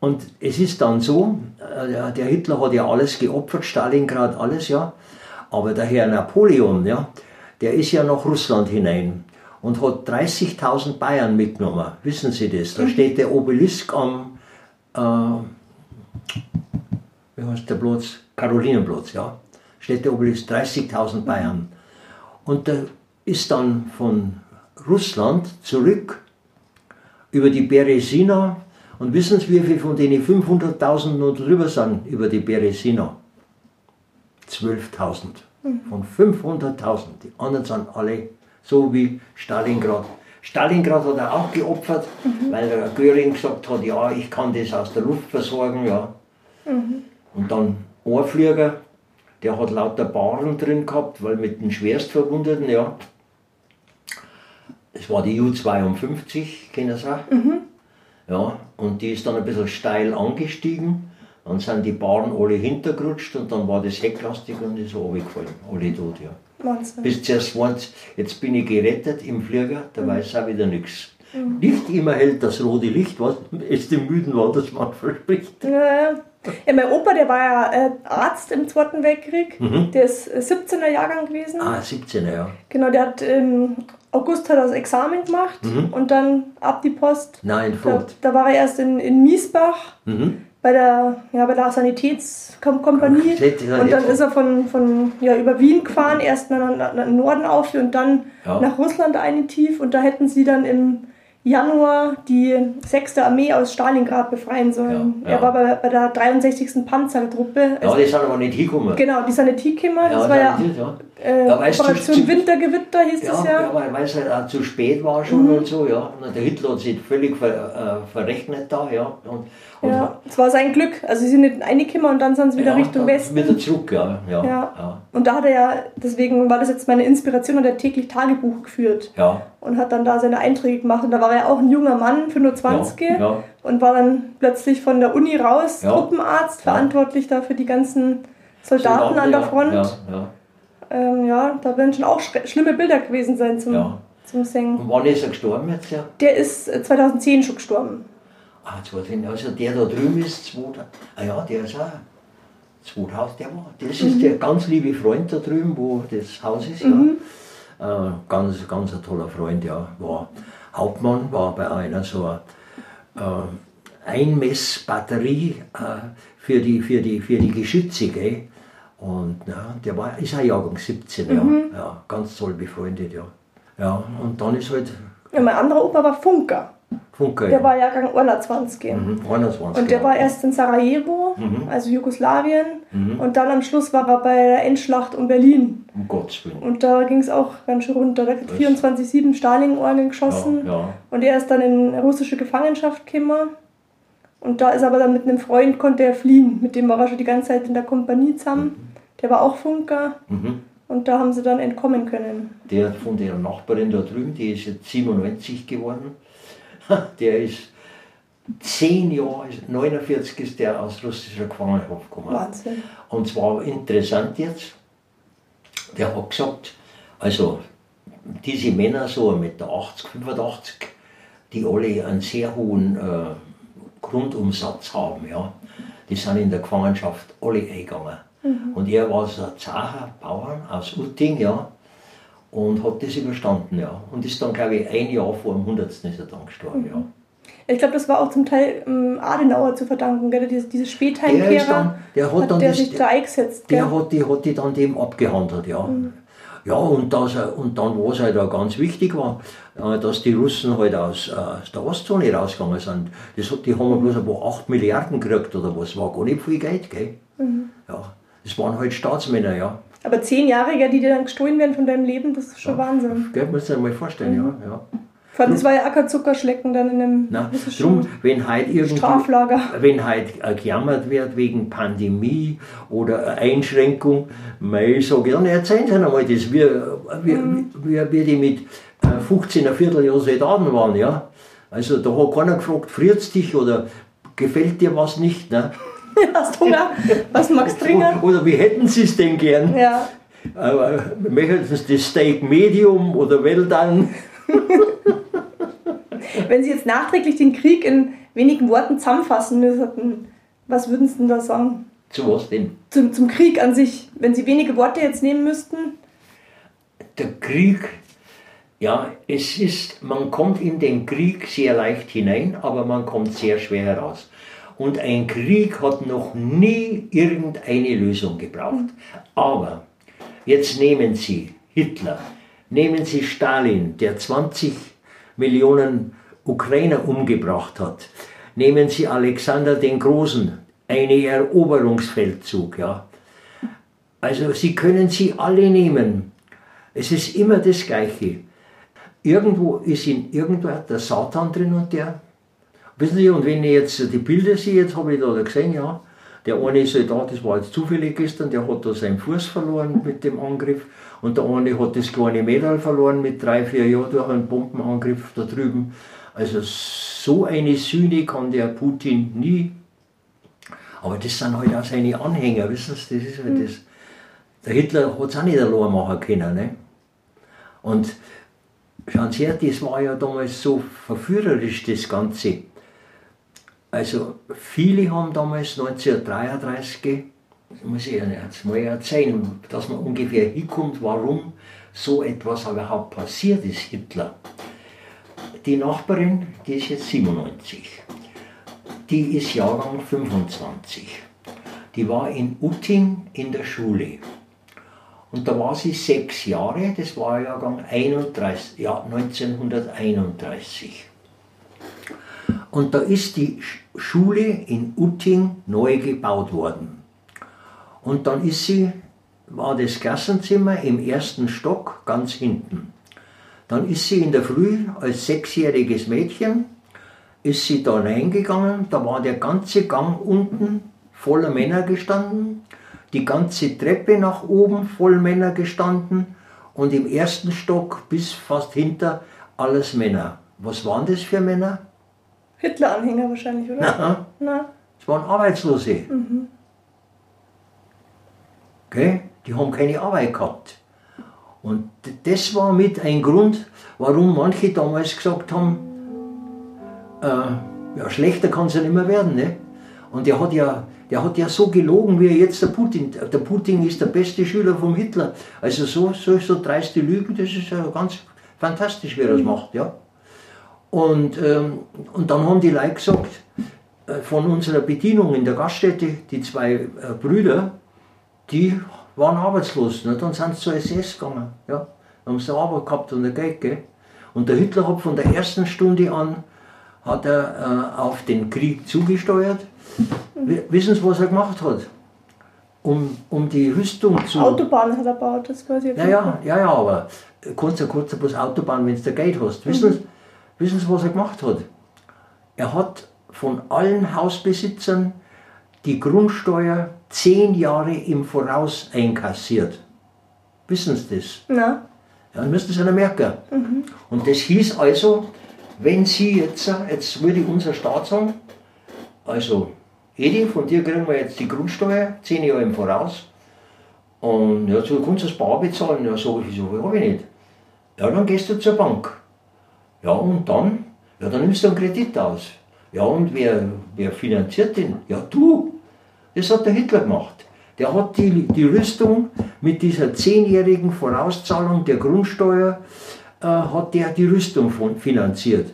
und es ist dann so, äh, der- der Hitler hat ja alles geopfert, Stalingrad, alles, ja. Aber der Herr Napoleon, ja, der ist ja nach Russland hinein und hat 30.000 Bayern mitgenommen. Wissen Sie das? Da steht der Obelisk am, äh, wie heißt der Platz? Karolinenplatz, ja. Steht der Obelisk, 30.000 Bayern. Und der ist dann von Russland zurück über die Beresina. Und wissen Sie, wie viele von denen 500.000 noch drüber sind über die Beresina? 12.000. Von 500.000. Die anderen sind alle so wie Stalingrad. Stalingrad hat er auch geopfert, weil der Göring gesagt hat, ja, ich kann das aus der Luft versorgen, ja. Und dann ein Flieger, der hat lauter Baren drin gehabt, weil mit den Schwerstverwundeten, ja. Das war die U-52, kennen Sie auch? Ja, und die ist dann ein bisschen steil angestiegen. Dann sind die Baren alle hintergerutscht und dann war das Hecklastig und ist runtergefallen. Alle tot, ja. Wahnsinn. Bis zuerst waren jetzt bin ich gerettet im Flieger, da weiß auch wieder nichts. Nicht immer hält das rote Licht, was es dem müden Wandersmann verspricht. Ja, ja. Ja, mein Opa, der war ja äh, Arzt im Zweiten Weltkrieg. Der ist äh, 17er Jahrgang gewesen. Ah, 17er, ja. Genau, der hat im August hat er das Examen gemacht und dann ab die Post. Nein, Da, Front. da war er erst in, in Miesbach Mhm. bei der, ja, bei der Sanitätskompanie. Sanitäts- Und dann ist er von, von ja, über Wien gefahren, erst nach, nach, nach Norden auf und dann Ja. nach Russland eine tief. Und da hätten sie dann im Januar die 6. Armee aus Stalingrad befreien sollen. Ja, ja. Er war bei, bei der 63. Panzertruppe. Ja, die sind aber nicht hingekommen. Genau, die Sanitätgekommen. das war ja saniert, ja. Äh, Ja, Operation zu- Wintergewitter hieß Ja, das ja. ja. weil weil es halt auch zu spät war schon und so, ja. Und der Hitler hat sich völlig ver, äh, verrechnet da, ja. Und, und Ja, es war sein Glück. Also sie sind nicht reingekommen und dann sind sie wieder ja, Richtung Westen. Wieder zurück, ja. Ja, Ja. Und da hat er ja, deswegen war das jetzt meine Inspiration, hat er täglich Tagebuch geführt ja. und hat dann da seine Einträge gemacht. Und da war er auch ein junger Mann, 25, Ja, und war dann plötzlich von der Uni raus. Truppenarzt, verantwortlich da für die ganzen Soldaten an der Front. Ja. Ähm, ja, da werden schon auch schlimme Bilder gewesen sein zum, Ja. zum Singen. Und wann ist er gestorben jetzt, ja? Der ist äh, 2010 schon gestorben. Ah, 2000, also der da drüben ist 2000, ah ja, der ist auch 2000, der war, das ist der ganz liebe Freund da drüben, wo das Haus ist, ja. Äh, ganz, ganz ein toller Freund, ja, war Hauptmann, war bei einer so einer äh, Einmessbatterie äh, für, die, für, die, für die Geschütze, gell. Und ja, der war, ist ein Jahrgang 17, ja. ja, ganz toll befreundet, ja. Ja, und dann ist halt Ja, mein anderer Opa war Funker. Funke. Der war Jahrgang 21. mhm, 21. Und der war erst in Sarajevo, Mhm. also Jugoslawien. Mhm. Und dann am Schluss war er bei der Endschlacht um Berlin. Um Gottes Willen. Und da ging es auch ganz schön runter. Da hat 24-7 Stalin-Orden geschossen. Ja, ja. Und er ist dann in russische Gefangenschaft gekommen. Und da ist er aber dann mit einem Freund, konnte er fliehen. Mit dem war er schon die ganze Zeit in der Kompanie zusammen. Der war auch Funker. Mhm. Und da haben sie dann entkommen können. Der von der Nachbarin da drüben, die ist jetzt 97 geworden. Der ist zehn Jahre, 49 ist der aus russischer Gefangenschaft gekommen. Wahnsinn. Und zwar interessant jetzt, der hat gesagt, also diese Männer so mit der 80, 85, die alle einen sehr hohen äh, Grundumsatz haben, ja, die sind in der Gefangenschaft alle eingegangen. Und er war so ein Zacher Bauern aus Utting, ja, und hat das überstanden, ja. Und ist dann, glaube ich, ein Jahr vor dem 100. ist er dann gestorben, ja. Ich glaube, das war auch zum Teil ähm, Adenauer zu verdanken, gell? Diese, diese Der, Spätheimkehrer. dann, der hat, hat dann der das, sich da eingesetzt. Gell? Der hat die, hat die dann dem abgehandelt, ja. Ja, und, das, und dann, was halt auch ganz wichtig war, äh, dass die Russen halt aus, äh, aus der Ostzone rausgegangen sind. Das hat, die haben bloß ein paar 8 Milliarden gekriegt oder was, war gar nicht viel Geld, gell? Ja, das waren halt Staatsmänner, ja. Aber zehn Jahre, gell, die dir dann gestohlen werden von deinem Leben, das ist schon Wahnsinn. Gell, musst du dir mal vorstellen, ja. ja. Vor allem, das war ja Ackerzuckerschlecken dann in einem Na, russischen drum, wenn halt Straflager. wenn halt äh, gejammert wird wegen Pandemie oder äh, Einschränkung, ich sage, dann erzählen Sie einmal das, wie, wie, Mhm. wie, wie die mit äh, 15, ein Vierteljahr Soldaten waren, ja. Also da hat keiner gefragt, friert's dich oder gefällt dir was nicht, ne? Hast Hunger? Was magst du trinken? Oder wie hätten Sie es denn gern? Ja. Äh, möchten Sie das Steak Medium oder well done? Wenn Sie jetzt nachträglich den Krieg in wenigen Worten zusammenfassen müssten, was würden Sie denn da sagen? Zu was denn? Zum, zum Krieg an sich. Wenn Sie wenige Worte jetzt nehmen müssten? der Krieg, ja, es ist, man kommt in den Krieg sehr leicht hinein, aber man kommt sehr schwer heraus. Und ein Krieg hat noch nie irgendeine Lösung gebraucht. Aber jetzt nehmen Sie Hitler, nehmen Sie Stalin, der 20 Millionen Ukrainer umgebracht hat, nehmen Sie Alexander den Großen, einen Eroberungsfeldzug, ja. Also Sie können sie alle nehmen. Es ist immer das Gleiche. Irgendwo ist in irgendwer der Satan drin und der. Wissen Sie, und wenn ich jetzt die Bilder sehe, jetzt habe ich da gesehen, ja, der eine Soldat, das war jetzt zufällig gestern, der hat da seinen Fuß verloren mit dem Angriff und der eine hat das kleine Mädel verloren mit drei, vier Jahren durch einen Bombenangriff da drüben. Also so eine Sühne kann der Putin nie. Aber das sind halt auch seine Anhänger, wissen Sie, das ist halt das. Der Hitler hat es auch nicht allein machen können. Ne? Und schauen Sie her, das war ja damals so verführerisch, das Ganze. Also viele haben damals 1933, das muss ich Ihnen jetzt mal erzählen, dass man ungefähr hinkommt, warum so etwas überhaupt passiert ist, Hitler. Die Nachbarin, die ist jetzt 97, die ist Jahrgang 25. Die war in Utting in der Schule. Und da war sie sechs Jahre, das war Jahrgang 31, ja, 1931. Und da ist die Sch- Schule in Utting neu gebaut worden. Und dann ist sie, war das Klassenzimmer im ersten Stock ganz hinten. Dann ist sie in der Früh als sechsjähriges Mädchen, ist sie da reingegangen, da war der ganze Gang unten voller Männer gestanden, die ganze Treppe nach oben voll Männer gestanden und im ersten Stock bis fast hinter alles Männer. Was waren das für Männer? Hitler-Anhänger wahrscheinlich, oder? Na, Na, es waren Arbeitslose. Gell? Die haben keine Arbeit gehabt. Und das war mit ein Grund, warum manche damals gesagt haben, äh, ja, schlechter kann es ja nicht mehr werden. Ne? Und der hat, ja, der hat ja so gelogen, wie er jetzt der Putin. Der Putin ist der beste Schüler vom Hitler. Also so, so, so dreiste Lügen, das ist ja ganz fantastisch, wie er das macht. Ja? Und, ähm, und dann haben die Leute gesagt, äh, von unserer Bedienung in der Gaststätte, die zwei äh, Brüder, die waren arbeitslos. Ne? Dann sind sie zur SS gegangen. Ja? Dann haben sie Arbeit gehabt und ein Geld. Gell? Und der Hitler hat von der ersten Stunde an hat er äh, auf den Krieg zugesteuert. W- Wissen Sie, was er gemacht hat? Um, um die Rüstung zu. Autobahn hat er gebaut, das quasi. Ja, ja, ja, ja, aber kannst ja kurz bloß Autobahn, wenn du Geld hast. Wissen, Sie, wissen Sie, was er gemacht hat? Er hat von allen Hausbesitzern die Grundsteuer zehn Jahre im Voraus einkassiert. Wissen Sie das? Na, Ja, dann müssen Sie ja merken. Und das hieß also, wenn Sie jetzt, jetzt würde unser Staat sagen, also Edi, von dir kriegen wir jetzt die Grundsteuer, zehn Jahre im Voraus. Und ja, so kannst du das Bar bezahlen. Ja, so, ich so, habe ich nicht. Ja, dann gehst du zur Bank. Ja, und dann? Ja, dann nimmst du einen Kredit aus. Ja, und wer, wer finanziert den? Ja, du. Das hat der Hitler gemacht. Der hat die, die Rüstung mit dieser zehnjährigen Vorauszahlung der Grundsteuer, äh, hat der die Rüstung von- finanziert.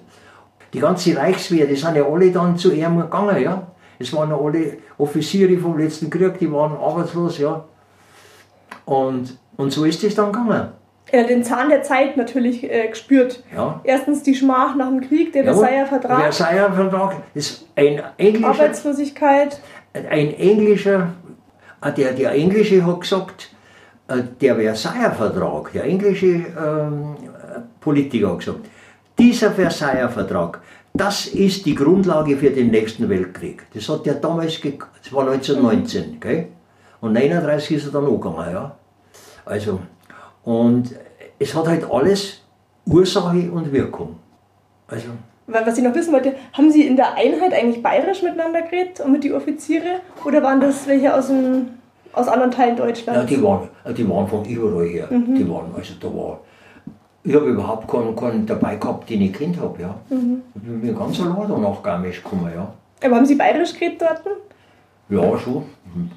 Die ganze Reichswehr, die sind ja alle dann zu ihm gegangen, ja. Es waren ja alle Offiziere vom letzten Krieg, die waren arbeitslos, ja. Und, und so ist es dann gegangen. Er hat den Zahn der Zeit natürlich äh, gespürt. Ja. Erstens die Schmach nach dem Krieg, der Jawohl. Versailler Vertrag, Versailler Vertrag ist ein englischer, Arbeitslosigkeit. ein englischer, äh, der, der Englische hat gesagt, äh, der Versailler Vertrag, der englische ähm, Politiker hat gesagt, dieser Versailler Vertrag, das ist die Grundlage für den nächsten Weltkrieg. Das hat der damals, das war 1919, gell? Und 39 ist er dann angegangen, ja. Also, und es hat halt alles Ursache und Wirkung. Also, Weil, Was ich noch wissen wollte, haben Sie in der Einheit eigentlich bayerisch miteinander geredet und mit die Offiziere? Oder waren das welche aus, dem, aus anderen Teilen Ja, Deutschlands? die waren, die waren von überall her. Mhm. Die waren, also da war. Ich habe überhaupt keinen, keinen dabei gehabt, den ich kennt habe, ja. Mhm. Ich bin ganz allein nach Garmisch gekommen, ja. Aber haben Sie bayerisch geredet dort? Ja, schon. Mhm.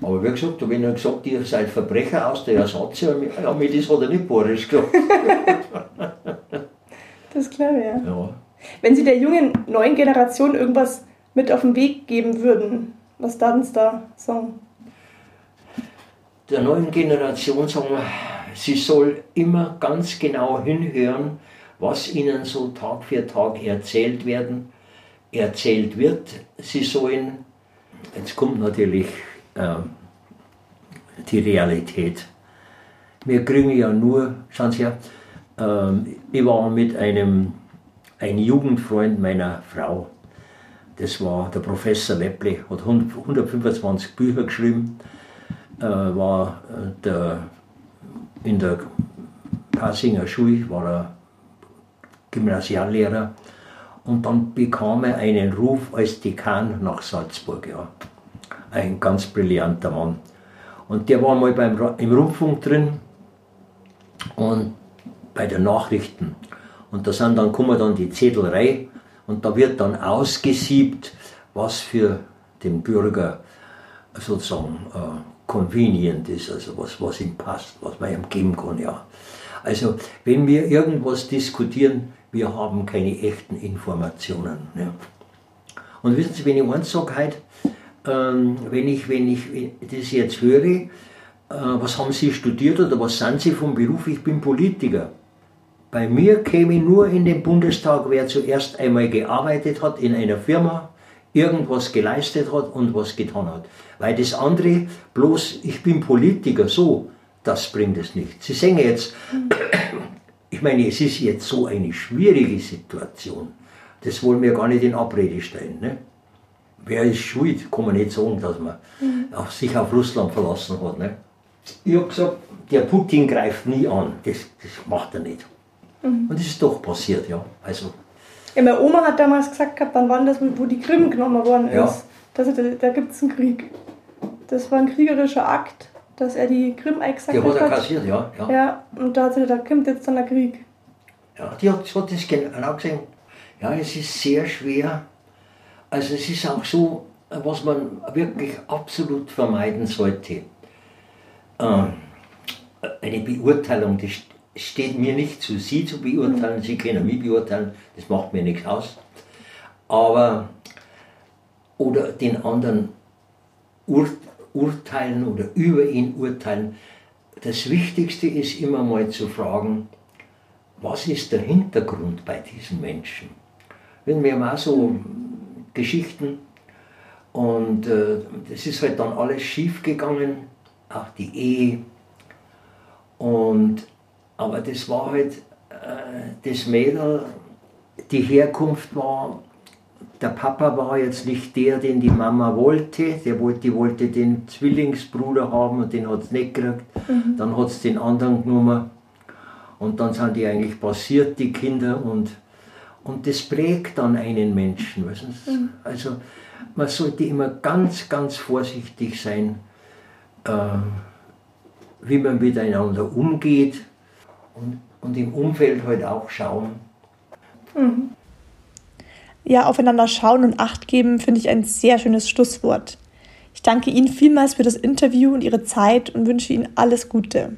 Aber wie gesagt, da wenn er gesagt, ihr seid Verbrecher aus der Ersatz, ja, mir- das hat er nicht bayerisch gesagt. Das ist klar, ja. Ja. Wenn Sie der jungen neuen Generation irgendwas mit auf den Weg geben würden, was dann da sagen? der neuen Generation sagen wir, sie soll immer ganz genau hinhören, was ihnen so Tag für Tag erzählt werden, erzählt wird. Sie sollen, jetzt kommt natürlich ähm, die Realität. Wir kriegen ja nur, schauen Sie her, ähm, ich war mit einem, ein Jugendfreund meiner Frau, das war der Professor Lepple, hat 100 125 Bücher geschrieben äh, war äh, der, in der Passinger Schule, war er Gymnasiallehrer und dann bekam er einen Ruf als Dekan nach Salzburg. Ja. Ein ganz brillanter Mann. Und der war mal beim, im Rundfunk drin und bei den Nachrichten. Und da sind dann, kommen dann die Zettelrei und da wird dann ausgesiebt, was für den Bürger sozusagen äh, convenient ist, also was, was ihm passt, was man ihm geben kann, ja. Also wenn wir irgendwas diskutieren, wir haben keine echten Informationen. Ja. Und wissen Sie, wenn ich eins sage heute, ähm, wenn, ich, wenn ich das jetzt höre, äh, was haben Sie studiert oder was sind Sie vom Beruf? Ich bin Politiker. Bei mir käme nur in den Bundestag, wer zuerst einmal gearbeitet hat in einer Firma, irgendwas geleistet hat und was getan hat. Weil das andere, bloß ich bin Politiker, so, das bringt es nicht. Sie sehen jetzt, ich meine, es ist jetzt so eine schwierige Situation. Das wollen wir gar nicht in Abrede stellen. Ne? Wer ist schuld, kann man nicht sagen, dass man auf sich auf Russland verlassen hat. Ne? Ich habe gesagt, der Putin greift nie an. Das, das macht er nicht. Und das ist doch passiert, ja. Also, Ja, meine Oma hat damals gesagt gehabt, wann war das, wo die Krim genommen worden ist. Ja. Dass er, da gibt es einen Krieg. Das war ein kriegerischer Akt, dass er die Krim der hat eingesackt er hat. kassiert, ja. ja. Ja, und da, hat sie, da kommt jetzt dann der Krieg. Ja, die hat, hat das genau gesehen. Ja, es ist sehr schwer. Also es ist auch so, was man wirklich absolut vermeiden sollte. Ähm, eine Beurteilung, das steht mir nicht zu, Sie zu beurteilen, Sie können mich beurteilen, das macht mir nichts aus. Aber, oder den anderen ur, urteilen oder über ihn urteilen. Das Wichtigste ist immer mal zu fragen, was ist der Hintergrund bei diesen Menschen? Wenn wir auch so Geschichten und äh, das ist halt dann alles schief gegangen, auch die Ehe. Und, aber das war halt, äh, das Mädel, die Herkunft war, der Papa war jetzt nicht der, den die Mama wollte. Der wollte, die wollte den Zwillingsbruder haben und den hat es nicht gekriegt. Mhm. Dann hat es den anderen genommen. Und dann sind die eigentlich passiert, die Kinder. Und, und das prägt dann einen Menschen. Mhm. Also man sollte immer ganz, ganz vorsichtig sein, äh, wie man miteinander umgeht und, und im Umfeld halt auch schauen. Mhm. Ja, aufeinander schauen und Acht geben finde ich ein sehr schönes Schlusswort. Ich danke Ihnen vielmals für das Interview und Ihre Zeit und wünsche Ihnen alles Gute.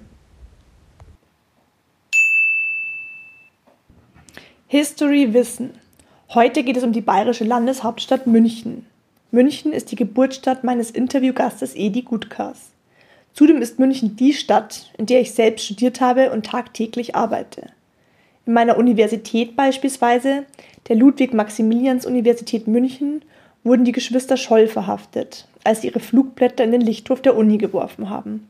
History Wissen. Heute geht es um die bayerische Landeshauptstadt München. München ist die Geburtsstadt meines Interviewgastes Edi Gutkas. Zudem ist München die Stadt, in der ich selbst studiert habe und tagtäglich arbeite. In meiner Universität beispielsweise, der Ludwig-Maximilians-Universität München, wurden die Geschwister Scholl verhaftet, als sie ihre Flugblätter in den Lichthof der Uni geworfen haben.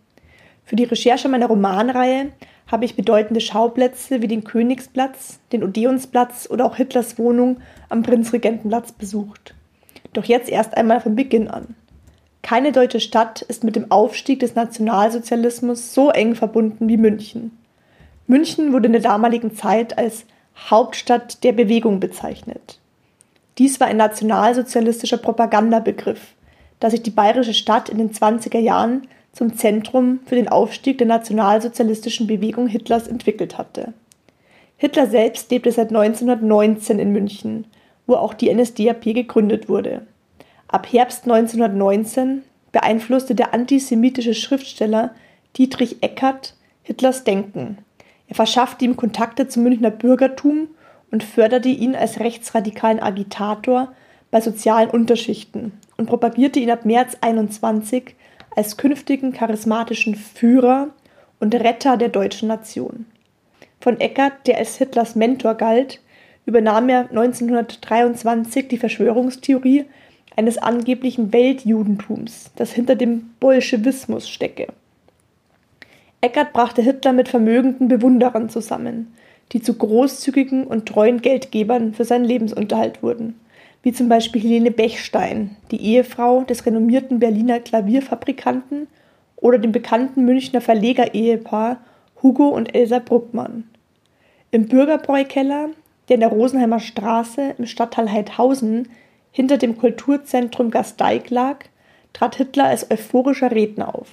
Für die Recherche meiner Romanreihe habe ich bedeutende Schauplätze wie den Königsplatz, den Odeonsplatz oder auch Hitlers Wohnung am Prinzregentenplatz besucht. Doch jetzt erst einmal von Beginn an. Keine deutsche Stadt ist mit dem Aufstieg des Nationalsozialismus so eng verbunden wie München. München wurde in der damaligen Zeit als Hauptstadt der Bewegung bezeichnet. Dies war ein nationalsozialistischer Propagandabegriff, da sich die bayerische Stadt in den 20er Jahren zum Zentrum für den Aufstieg der nationalsozialistischen Bewegung Hitlers entwickelt hatte. Hitler selbst lebte seit 1919 in München wo auch die NSDAP gegründet wurde. Ab Herbst 1919 beeinflusste der antisemitische Schriftsteller Dietrich Eckart Hitlers Denken. Er verschaffte ihm Kontakte zum Münchner Bürgertum und förderte ihn als rechtsradikalen Agitator bei sozialen Unterschichten und propagierte ihn ab März 21 als künftigen charismatischen Führer und Retter der deutschen Nation. Von Eckart, der als Hitlers Mentor galt, übernahm er 1923 die Verschwörungstheorie eines angeblichen Weltjudentums, das hinter dem Bolschewismus stecke. Eckert brachte Hitler mit vermögenden Bewunderern zusammen, die zu großzügigen und treuen Geldgebern für seinen Lebensunterhalt wurden, wie zum Beispiel Helene Bechstein, die Ehefrau des renommierten Berliner Klavierfabrikanten, oder dem bekannten Münchner Verleger-Ehepaar Hugo und Elsa Bruckmann. Im Bürgerbräukeller der in der Rosenheimer Straße im Stadtteil Heidhausen hinter dem Kulturzentrum Gasteig lag, trat Hitler als euphorischer Redner auf.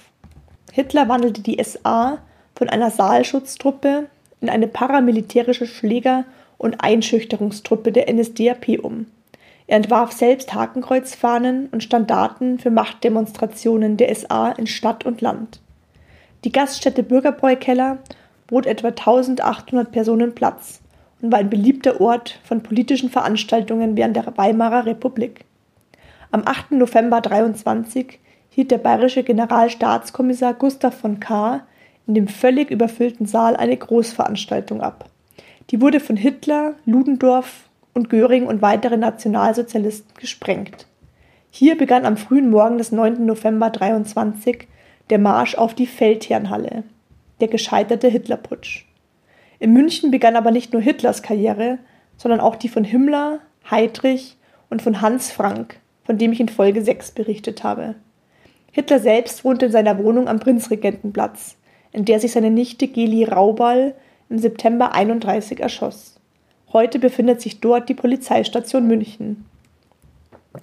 Hitler wandelte die SA von einer Saalschutztruppe in eine paramilitärische Schläger- und Einschüchterungstruppe der NSDAP um. Er entwarf selbst Hakenkreuzfahnen und Standarten für Machtdemonstrationen der SA in Stadt und Land. Die Gaststätte Bürgerbräukeller bot etwa 1800 Personen Platz und war ein beliebter Ort von politischen Veranstaltungen während der Weimarer Republik. Am 8. November 23 hielt der bayerische Generalstaatskommissar Gustav von Kahr in dem völlig überfüllten Saal eine Großveranstaltung ab. Die wurde von Hitler, Ludendorff und Göring und weiteren Nationalsozialisten gesprengt. Hier begann am frühen Morgen des 9. November 23 der Marsch auf die Feldherrnhalle, der gescheiterte Hitlerputsch. In München begann aber nicht nur Hitlers Karriere, sondern auch die von Himmler, Heydrich und von Hans Frank, von dem ich in Folge 6 berichtet habe. Hitler selbst wohnte in seiner Wohnung am Prinzregentenplatz, in der sich seine Nichte Geli Raubal im September 31 erschoss. Heute befindet sich dort die Polizeistation München.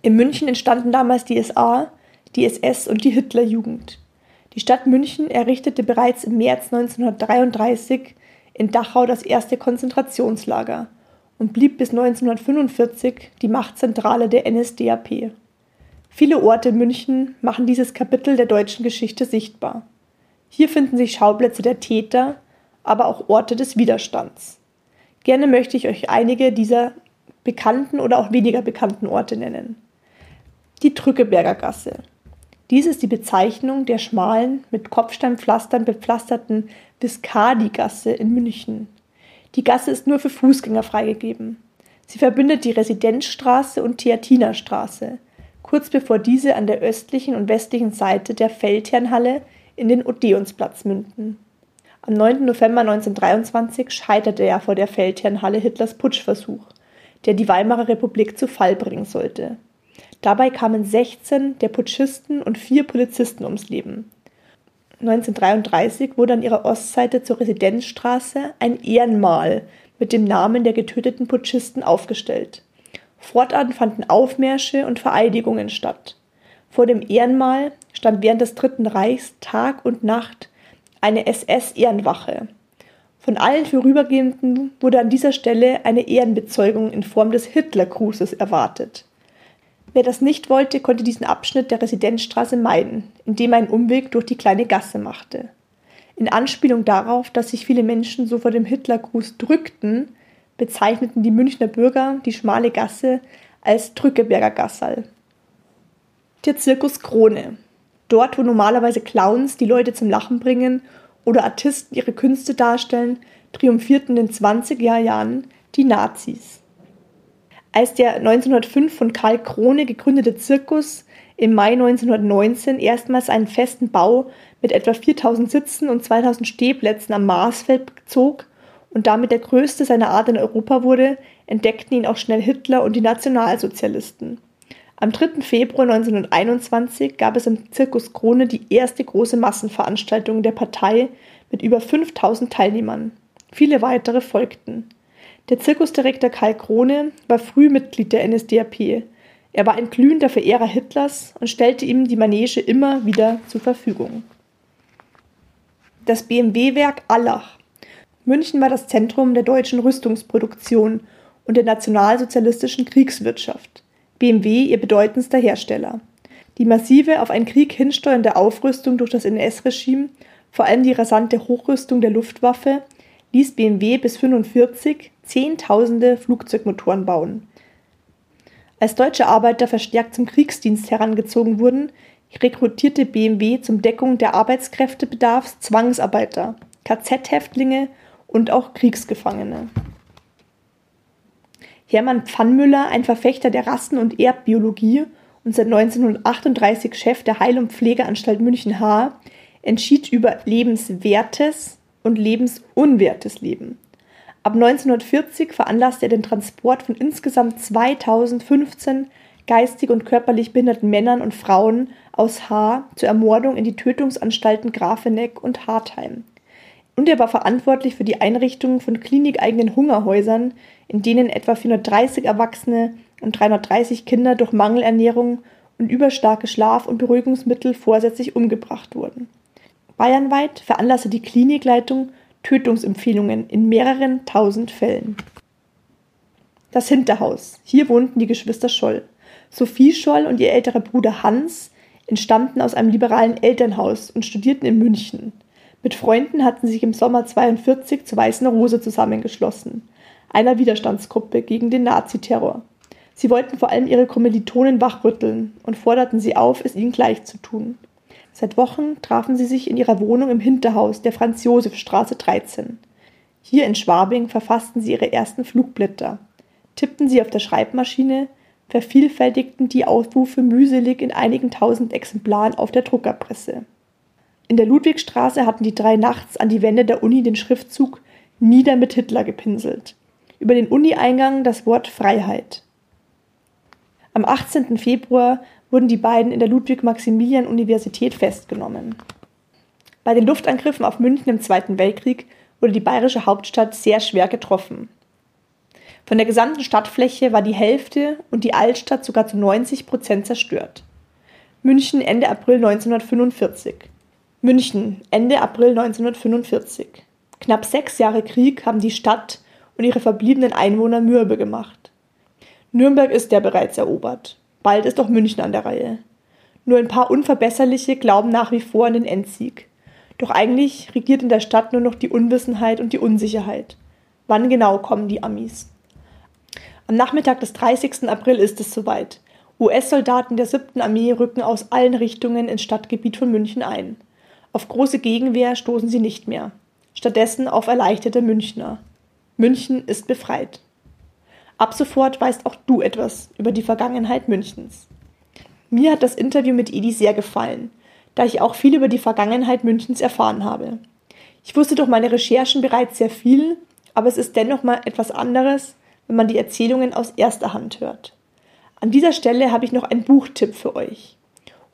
In München entstanden damals die SA, die SS und die Hitlerjugend. Die Stadt München errichtete bereits im März 1933 in Dachau das erste Konzentrationslager und blieb bis 1945 die Machtzentrale der NSDAP. Viele Orte in München machen dieses Kapitel der deutschen Geschichte sichtbar. Hier finden sich Schauplätze der Täter, aber auch Orte des Widerstands. Gerne möchte ich euch einige dieser bekannten oder auch weniger bekannten Orte nennen. Die Drückeberger Gasse. Dies ist die Bezeichnung der schmalen, mit Kopfsteinpflastern bepflasterten Viscardi-Gasse in München. Die Gasse ist nur für Fußgänger freigegeben. Sie verbindet die Residenzstraße und Theatinerstraße, kurz bevor diese an der östlichen und westlichen Seite der Feldherrnhalle in den Odeonsplatz münden. Am 9. November 1923 scheiterte ja vor der Feldherrnhalle Hitlers Putschversuch, der die Weimarer Republik zu Fall bringen sollte. Dabei kamen 16 der Putschisten und vier Polizisten ums Leben. 1933 wurde an ihrer Ostseite zur Residenzstraße ein Ehrenmal mit dem Namen der getöteten Putschisten aufgestellt. Fortan fanden Aufmärsche und Vereidigungen statt. Vor dem Ehrenmal stand während des Dritten Reichs Tag und Nacht eine SS-Ehrenwache. Von allen Vorübergehenden wurde an dieser Stelle eine Ehrenbezeugung in Form des Hitlergrußes erwartet. Wer das nicht wollte, konnte diesen Abschnitt der Residenzstraße meiden, indem er einen Umweg durch die kleine Gasse machte. In Anspielung darauf, dass sich viele Menschen so vor dem Hitlergruß drückten, bezeichneten die Münchner Bürger die schmale Gasse als Drückeberger Gassal. Der Zirkus Krone. Dort, wo normalerweise Clowns die Leute zum Lachen bringen oder Artisten ihre Künste darstellen, triumphierten in den 20er Jahren die Nazis. Als der 1905 von Karl Krone gegründete Zirkus im Mai 1919 erstmals einen festen Bau mit etwa 4000 Sitzen und 2000 Stehplätzen am Marsfeld zog und damit der größte seiner Art in Europa wurde, entdeckten ihn auch schnell Hitler und die Nationalsozialisten. Am 3. Februar 1921 gab es im Zirkus Krone die erste große Massenveranstaltung der Partei mit über 5000 Teilnehmern. Viele weitere folgten. Der Zirkusdirektor Karl Krone war früh Mitglied der NSDAP. Er war ein glühender Verehrer Hitlers und stellte ihm die Manege immer wieder zur Verfügung. Das BMW-Werk Allach. München war das Zentrum der deutschen Rüstungsproduktion und der nationalsozialistischen Kriegswirtschaft. BMW ihr bedeutendster Hersteller. Die massive auf einen Krieg hinsteuernde Aufrüstung durch das NS-Regime, vor allem die rasante Hochrüstung der Luftwaffe, ließ BMW bis 1945 Zehntausende Flugzeugmotoren bauen. Als deutsche Arbeiter verstärkt zum Kriegsdienst herangezogen wurden, rekrutierte BMW zum Deckung der Arbeitskräftebedarfs Zwangsarbeiter, KZ-Häftlinge und auch Kriegsgefangene. Hermann Pfannmüller, ein Verfechter der Rassen- und Erbbiologie und seit 1938 Chef der Heil- und Pflegeanstalt München H., entschied über lebenswertes und lebensunwertes Leben. Ab 1940 veranlasste er den Transport von insgesamt 2015 geistig und körperlich behinderten Männern und Frauen aus H. zur Ermordung in die Tötungsanstalten Grafeneck und Hartheim. Und er war verantwortlich für die Einrichtung von klinikeigenen Hungerhäusern, in denen etwa 430 Erwachsene und 330 Kinder durch Mangelernährung und überstarke Schlaf- und Beruhigungsmittel vorsätzlich umgebracht wurden. Bayernweit veranlasste die Klinikleitung Tötungsempfehlungen in mehreren tausend Fällen. Das Hinterhaus. Hier wohnten die Geschwister Scholl. Sophie Scholl und ihr älterer Bruder Hans entstammten aus einem liberalen Elternhaus und studierten in München. Mit Freunden hatten sich im Sommer 42 zur Weißen Rose zusammengeschlossen einer Widerstandsgruppe gegen den Naziterror. Sie wollten vor allem ihre Kommilitonen wachrütteln und forderten sie auf, es ihnen gleich zu tun. Seit Wochen trafen sie sich in ihrer Wohnung im Hinterhaus der Franz-Josef-Straße 13. Hier in Schwabing verfassten sie ihre ersten Flugblätter, tippten sie auf der Schreibmaschine, vervielfältigten die Aufrufe mühselig in einigen tausend Exemplaren auf der Druckerpresse. In der Ludwigstraße hatten die drei nachts an die Wände der Uni den Schriftzug Nieder mit Hitler gepinselt über den Uni-Eingang das Wort Freiheit. Am 18. Februar wurden die beiden in der Ludwig-Maximilian-Universität festgenommen. Bei den Luftangriffen auf München im Zweiten Weltkrieg wurde die bayerische Hauptstadt sehr schwer getroffen. Von der gesamten Stadtfläche war die Hälfte und die Altstadt sogar zu 90 Prozent zerstört. München Ende April 1945. München Ende April 1945. Knapp sechs Jahre Krieg haben die Stadt und ihre verbliebenen Einwohner mürbe gemacht. Nürnberg ist ja bereits erobert. Bald ist auch München an der Reihe. Nur ein paar Unverbesserliche glauben nach wie vor an den Endsieg. Doch eigentlich regiert in der Stadt nur noch die Unwissenheit und die Unsicherheit. Wann genau kommen die Amis? Am Nachmittag des 30. April ist es soweit. US-Soldaten der 7. Armee rücken aus allen Richtungen ins Stadtgebiet von München ein. Auf große Gegenwehr stoßen sie nicht mehr. Stattdessen auf erleichterte Münchner. München ist befreit. Ab sofort weißt auch du etwas über die Vergangenheit Münchens. Mir hat das Interview mit Edi sehr gefallen, da ich auch viel über die Vergangenheit Münchens erfahren habe. Ich wusste durch meine Recherchen bereits sehr viel, aber es ist dennoch mal etwas anderes, wenn man die Erzählungen aus erster Hand hört. An dieser Stelle habe ich noch einen Buchtipp für euch.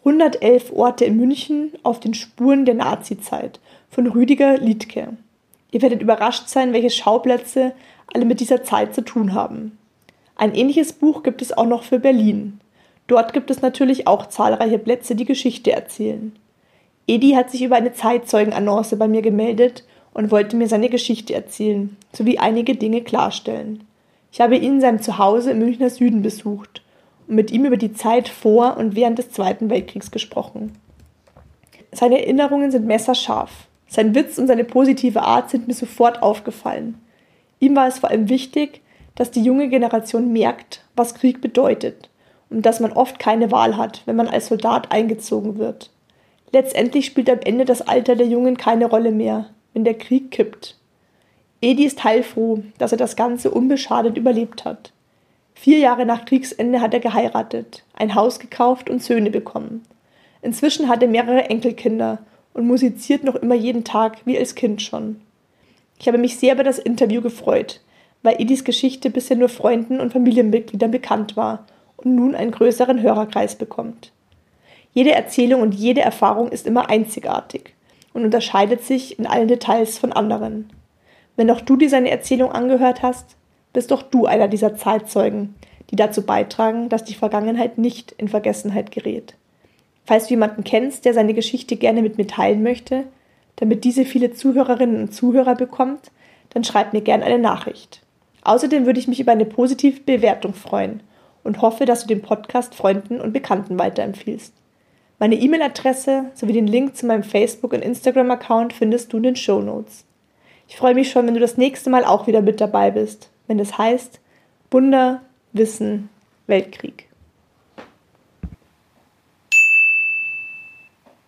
111 Orte in München auf den Spuren der Nazizeit von Rüdiger Liedke. Ihr werdet überrascht sein, welche Schauplätze alle mit dieser Zeit zu tun haben. Ein ähnliches Buch gibt es auch noch für Berlin. Dort gibt es natürlich auch zahlreiche Plätze, die Geschichte erzählen. Edi hat sich über eine Zeitzeugenannonce bei mir gemeldet und wollte mir seine Geschichte erzählen, sowie einige Dinge klarstellen. Ich habe ihn in seinem Zuhause im Münchner Süden besucht mit ihm über die Zeit vor und während des Zweiten Weltkriegs gesprochen. Seine Erinnerungen sind messerscharf. Sein Witz und seine positive Art sind mir sofort aufgefallen. Ihm war es vor allem wichtig, dass die junge Generation merkt, was Krieg bedeutet und dass man oft keine Wahl hat, wenn man als Soldat eingezogen wird. Letztendlich spielt am Ende das Alter der Jungen keine Rolle mehr, wenn der Krieg kippt. Edi ist heilfroh, dass er das Ganze unbeschadet überlebt hat. Vier Jahre nach Kriegsende hat er geheiratet, ein Haus gekauft und Söhne bekommen. Inzwischen hat er mehrere Enkelkinder und musiziert noch immer jeden Tag, wie als Kind schon. Ich habe mich sehr über das Interview gefreut, weil Edis Geschichte bisher nur Freunden und Familienmitgliedern bekannt war und nun einen größeren Hörerkreis bekommt. Jede Erzählung und jede Erfahrung ist immer einzigartig und unterscheidet sich in allen Details von anderen. Wenn auch du dir seine Erzählung angehört hast, bist doch du einer dieser Zeitzeugen, die dazu beitragen, dass die Vergangenheit nicht in Vergessenheit gerät. Falls du jemanden kennst, der seine Geschichte gerne mit mir teilen möchte, damit diese viele Zuhörerinnen und Zuhörer bekommt, dann schreib mir gerne eine Nachricht. Außerdem würde ich mich über eine positive Bewertung freuen und hoffe, dass du den Podcast Freunden und Bekannten weiterempfiehlst. Meine E-Mail-Adresse sowie den Link zu meinem Facebook- und Instagram-Account findest du in den Show Notes. Ich freue mich schon, wenn du das nächste Mal auch wieder mit dabei bist, wenn es heißt Wunder, Wissen, Weltkrieg.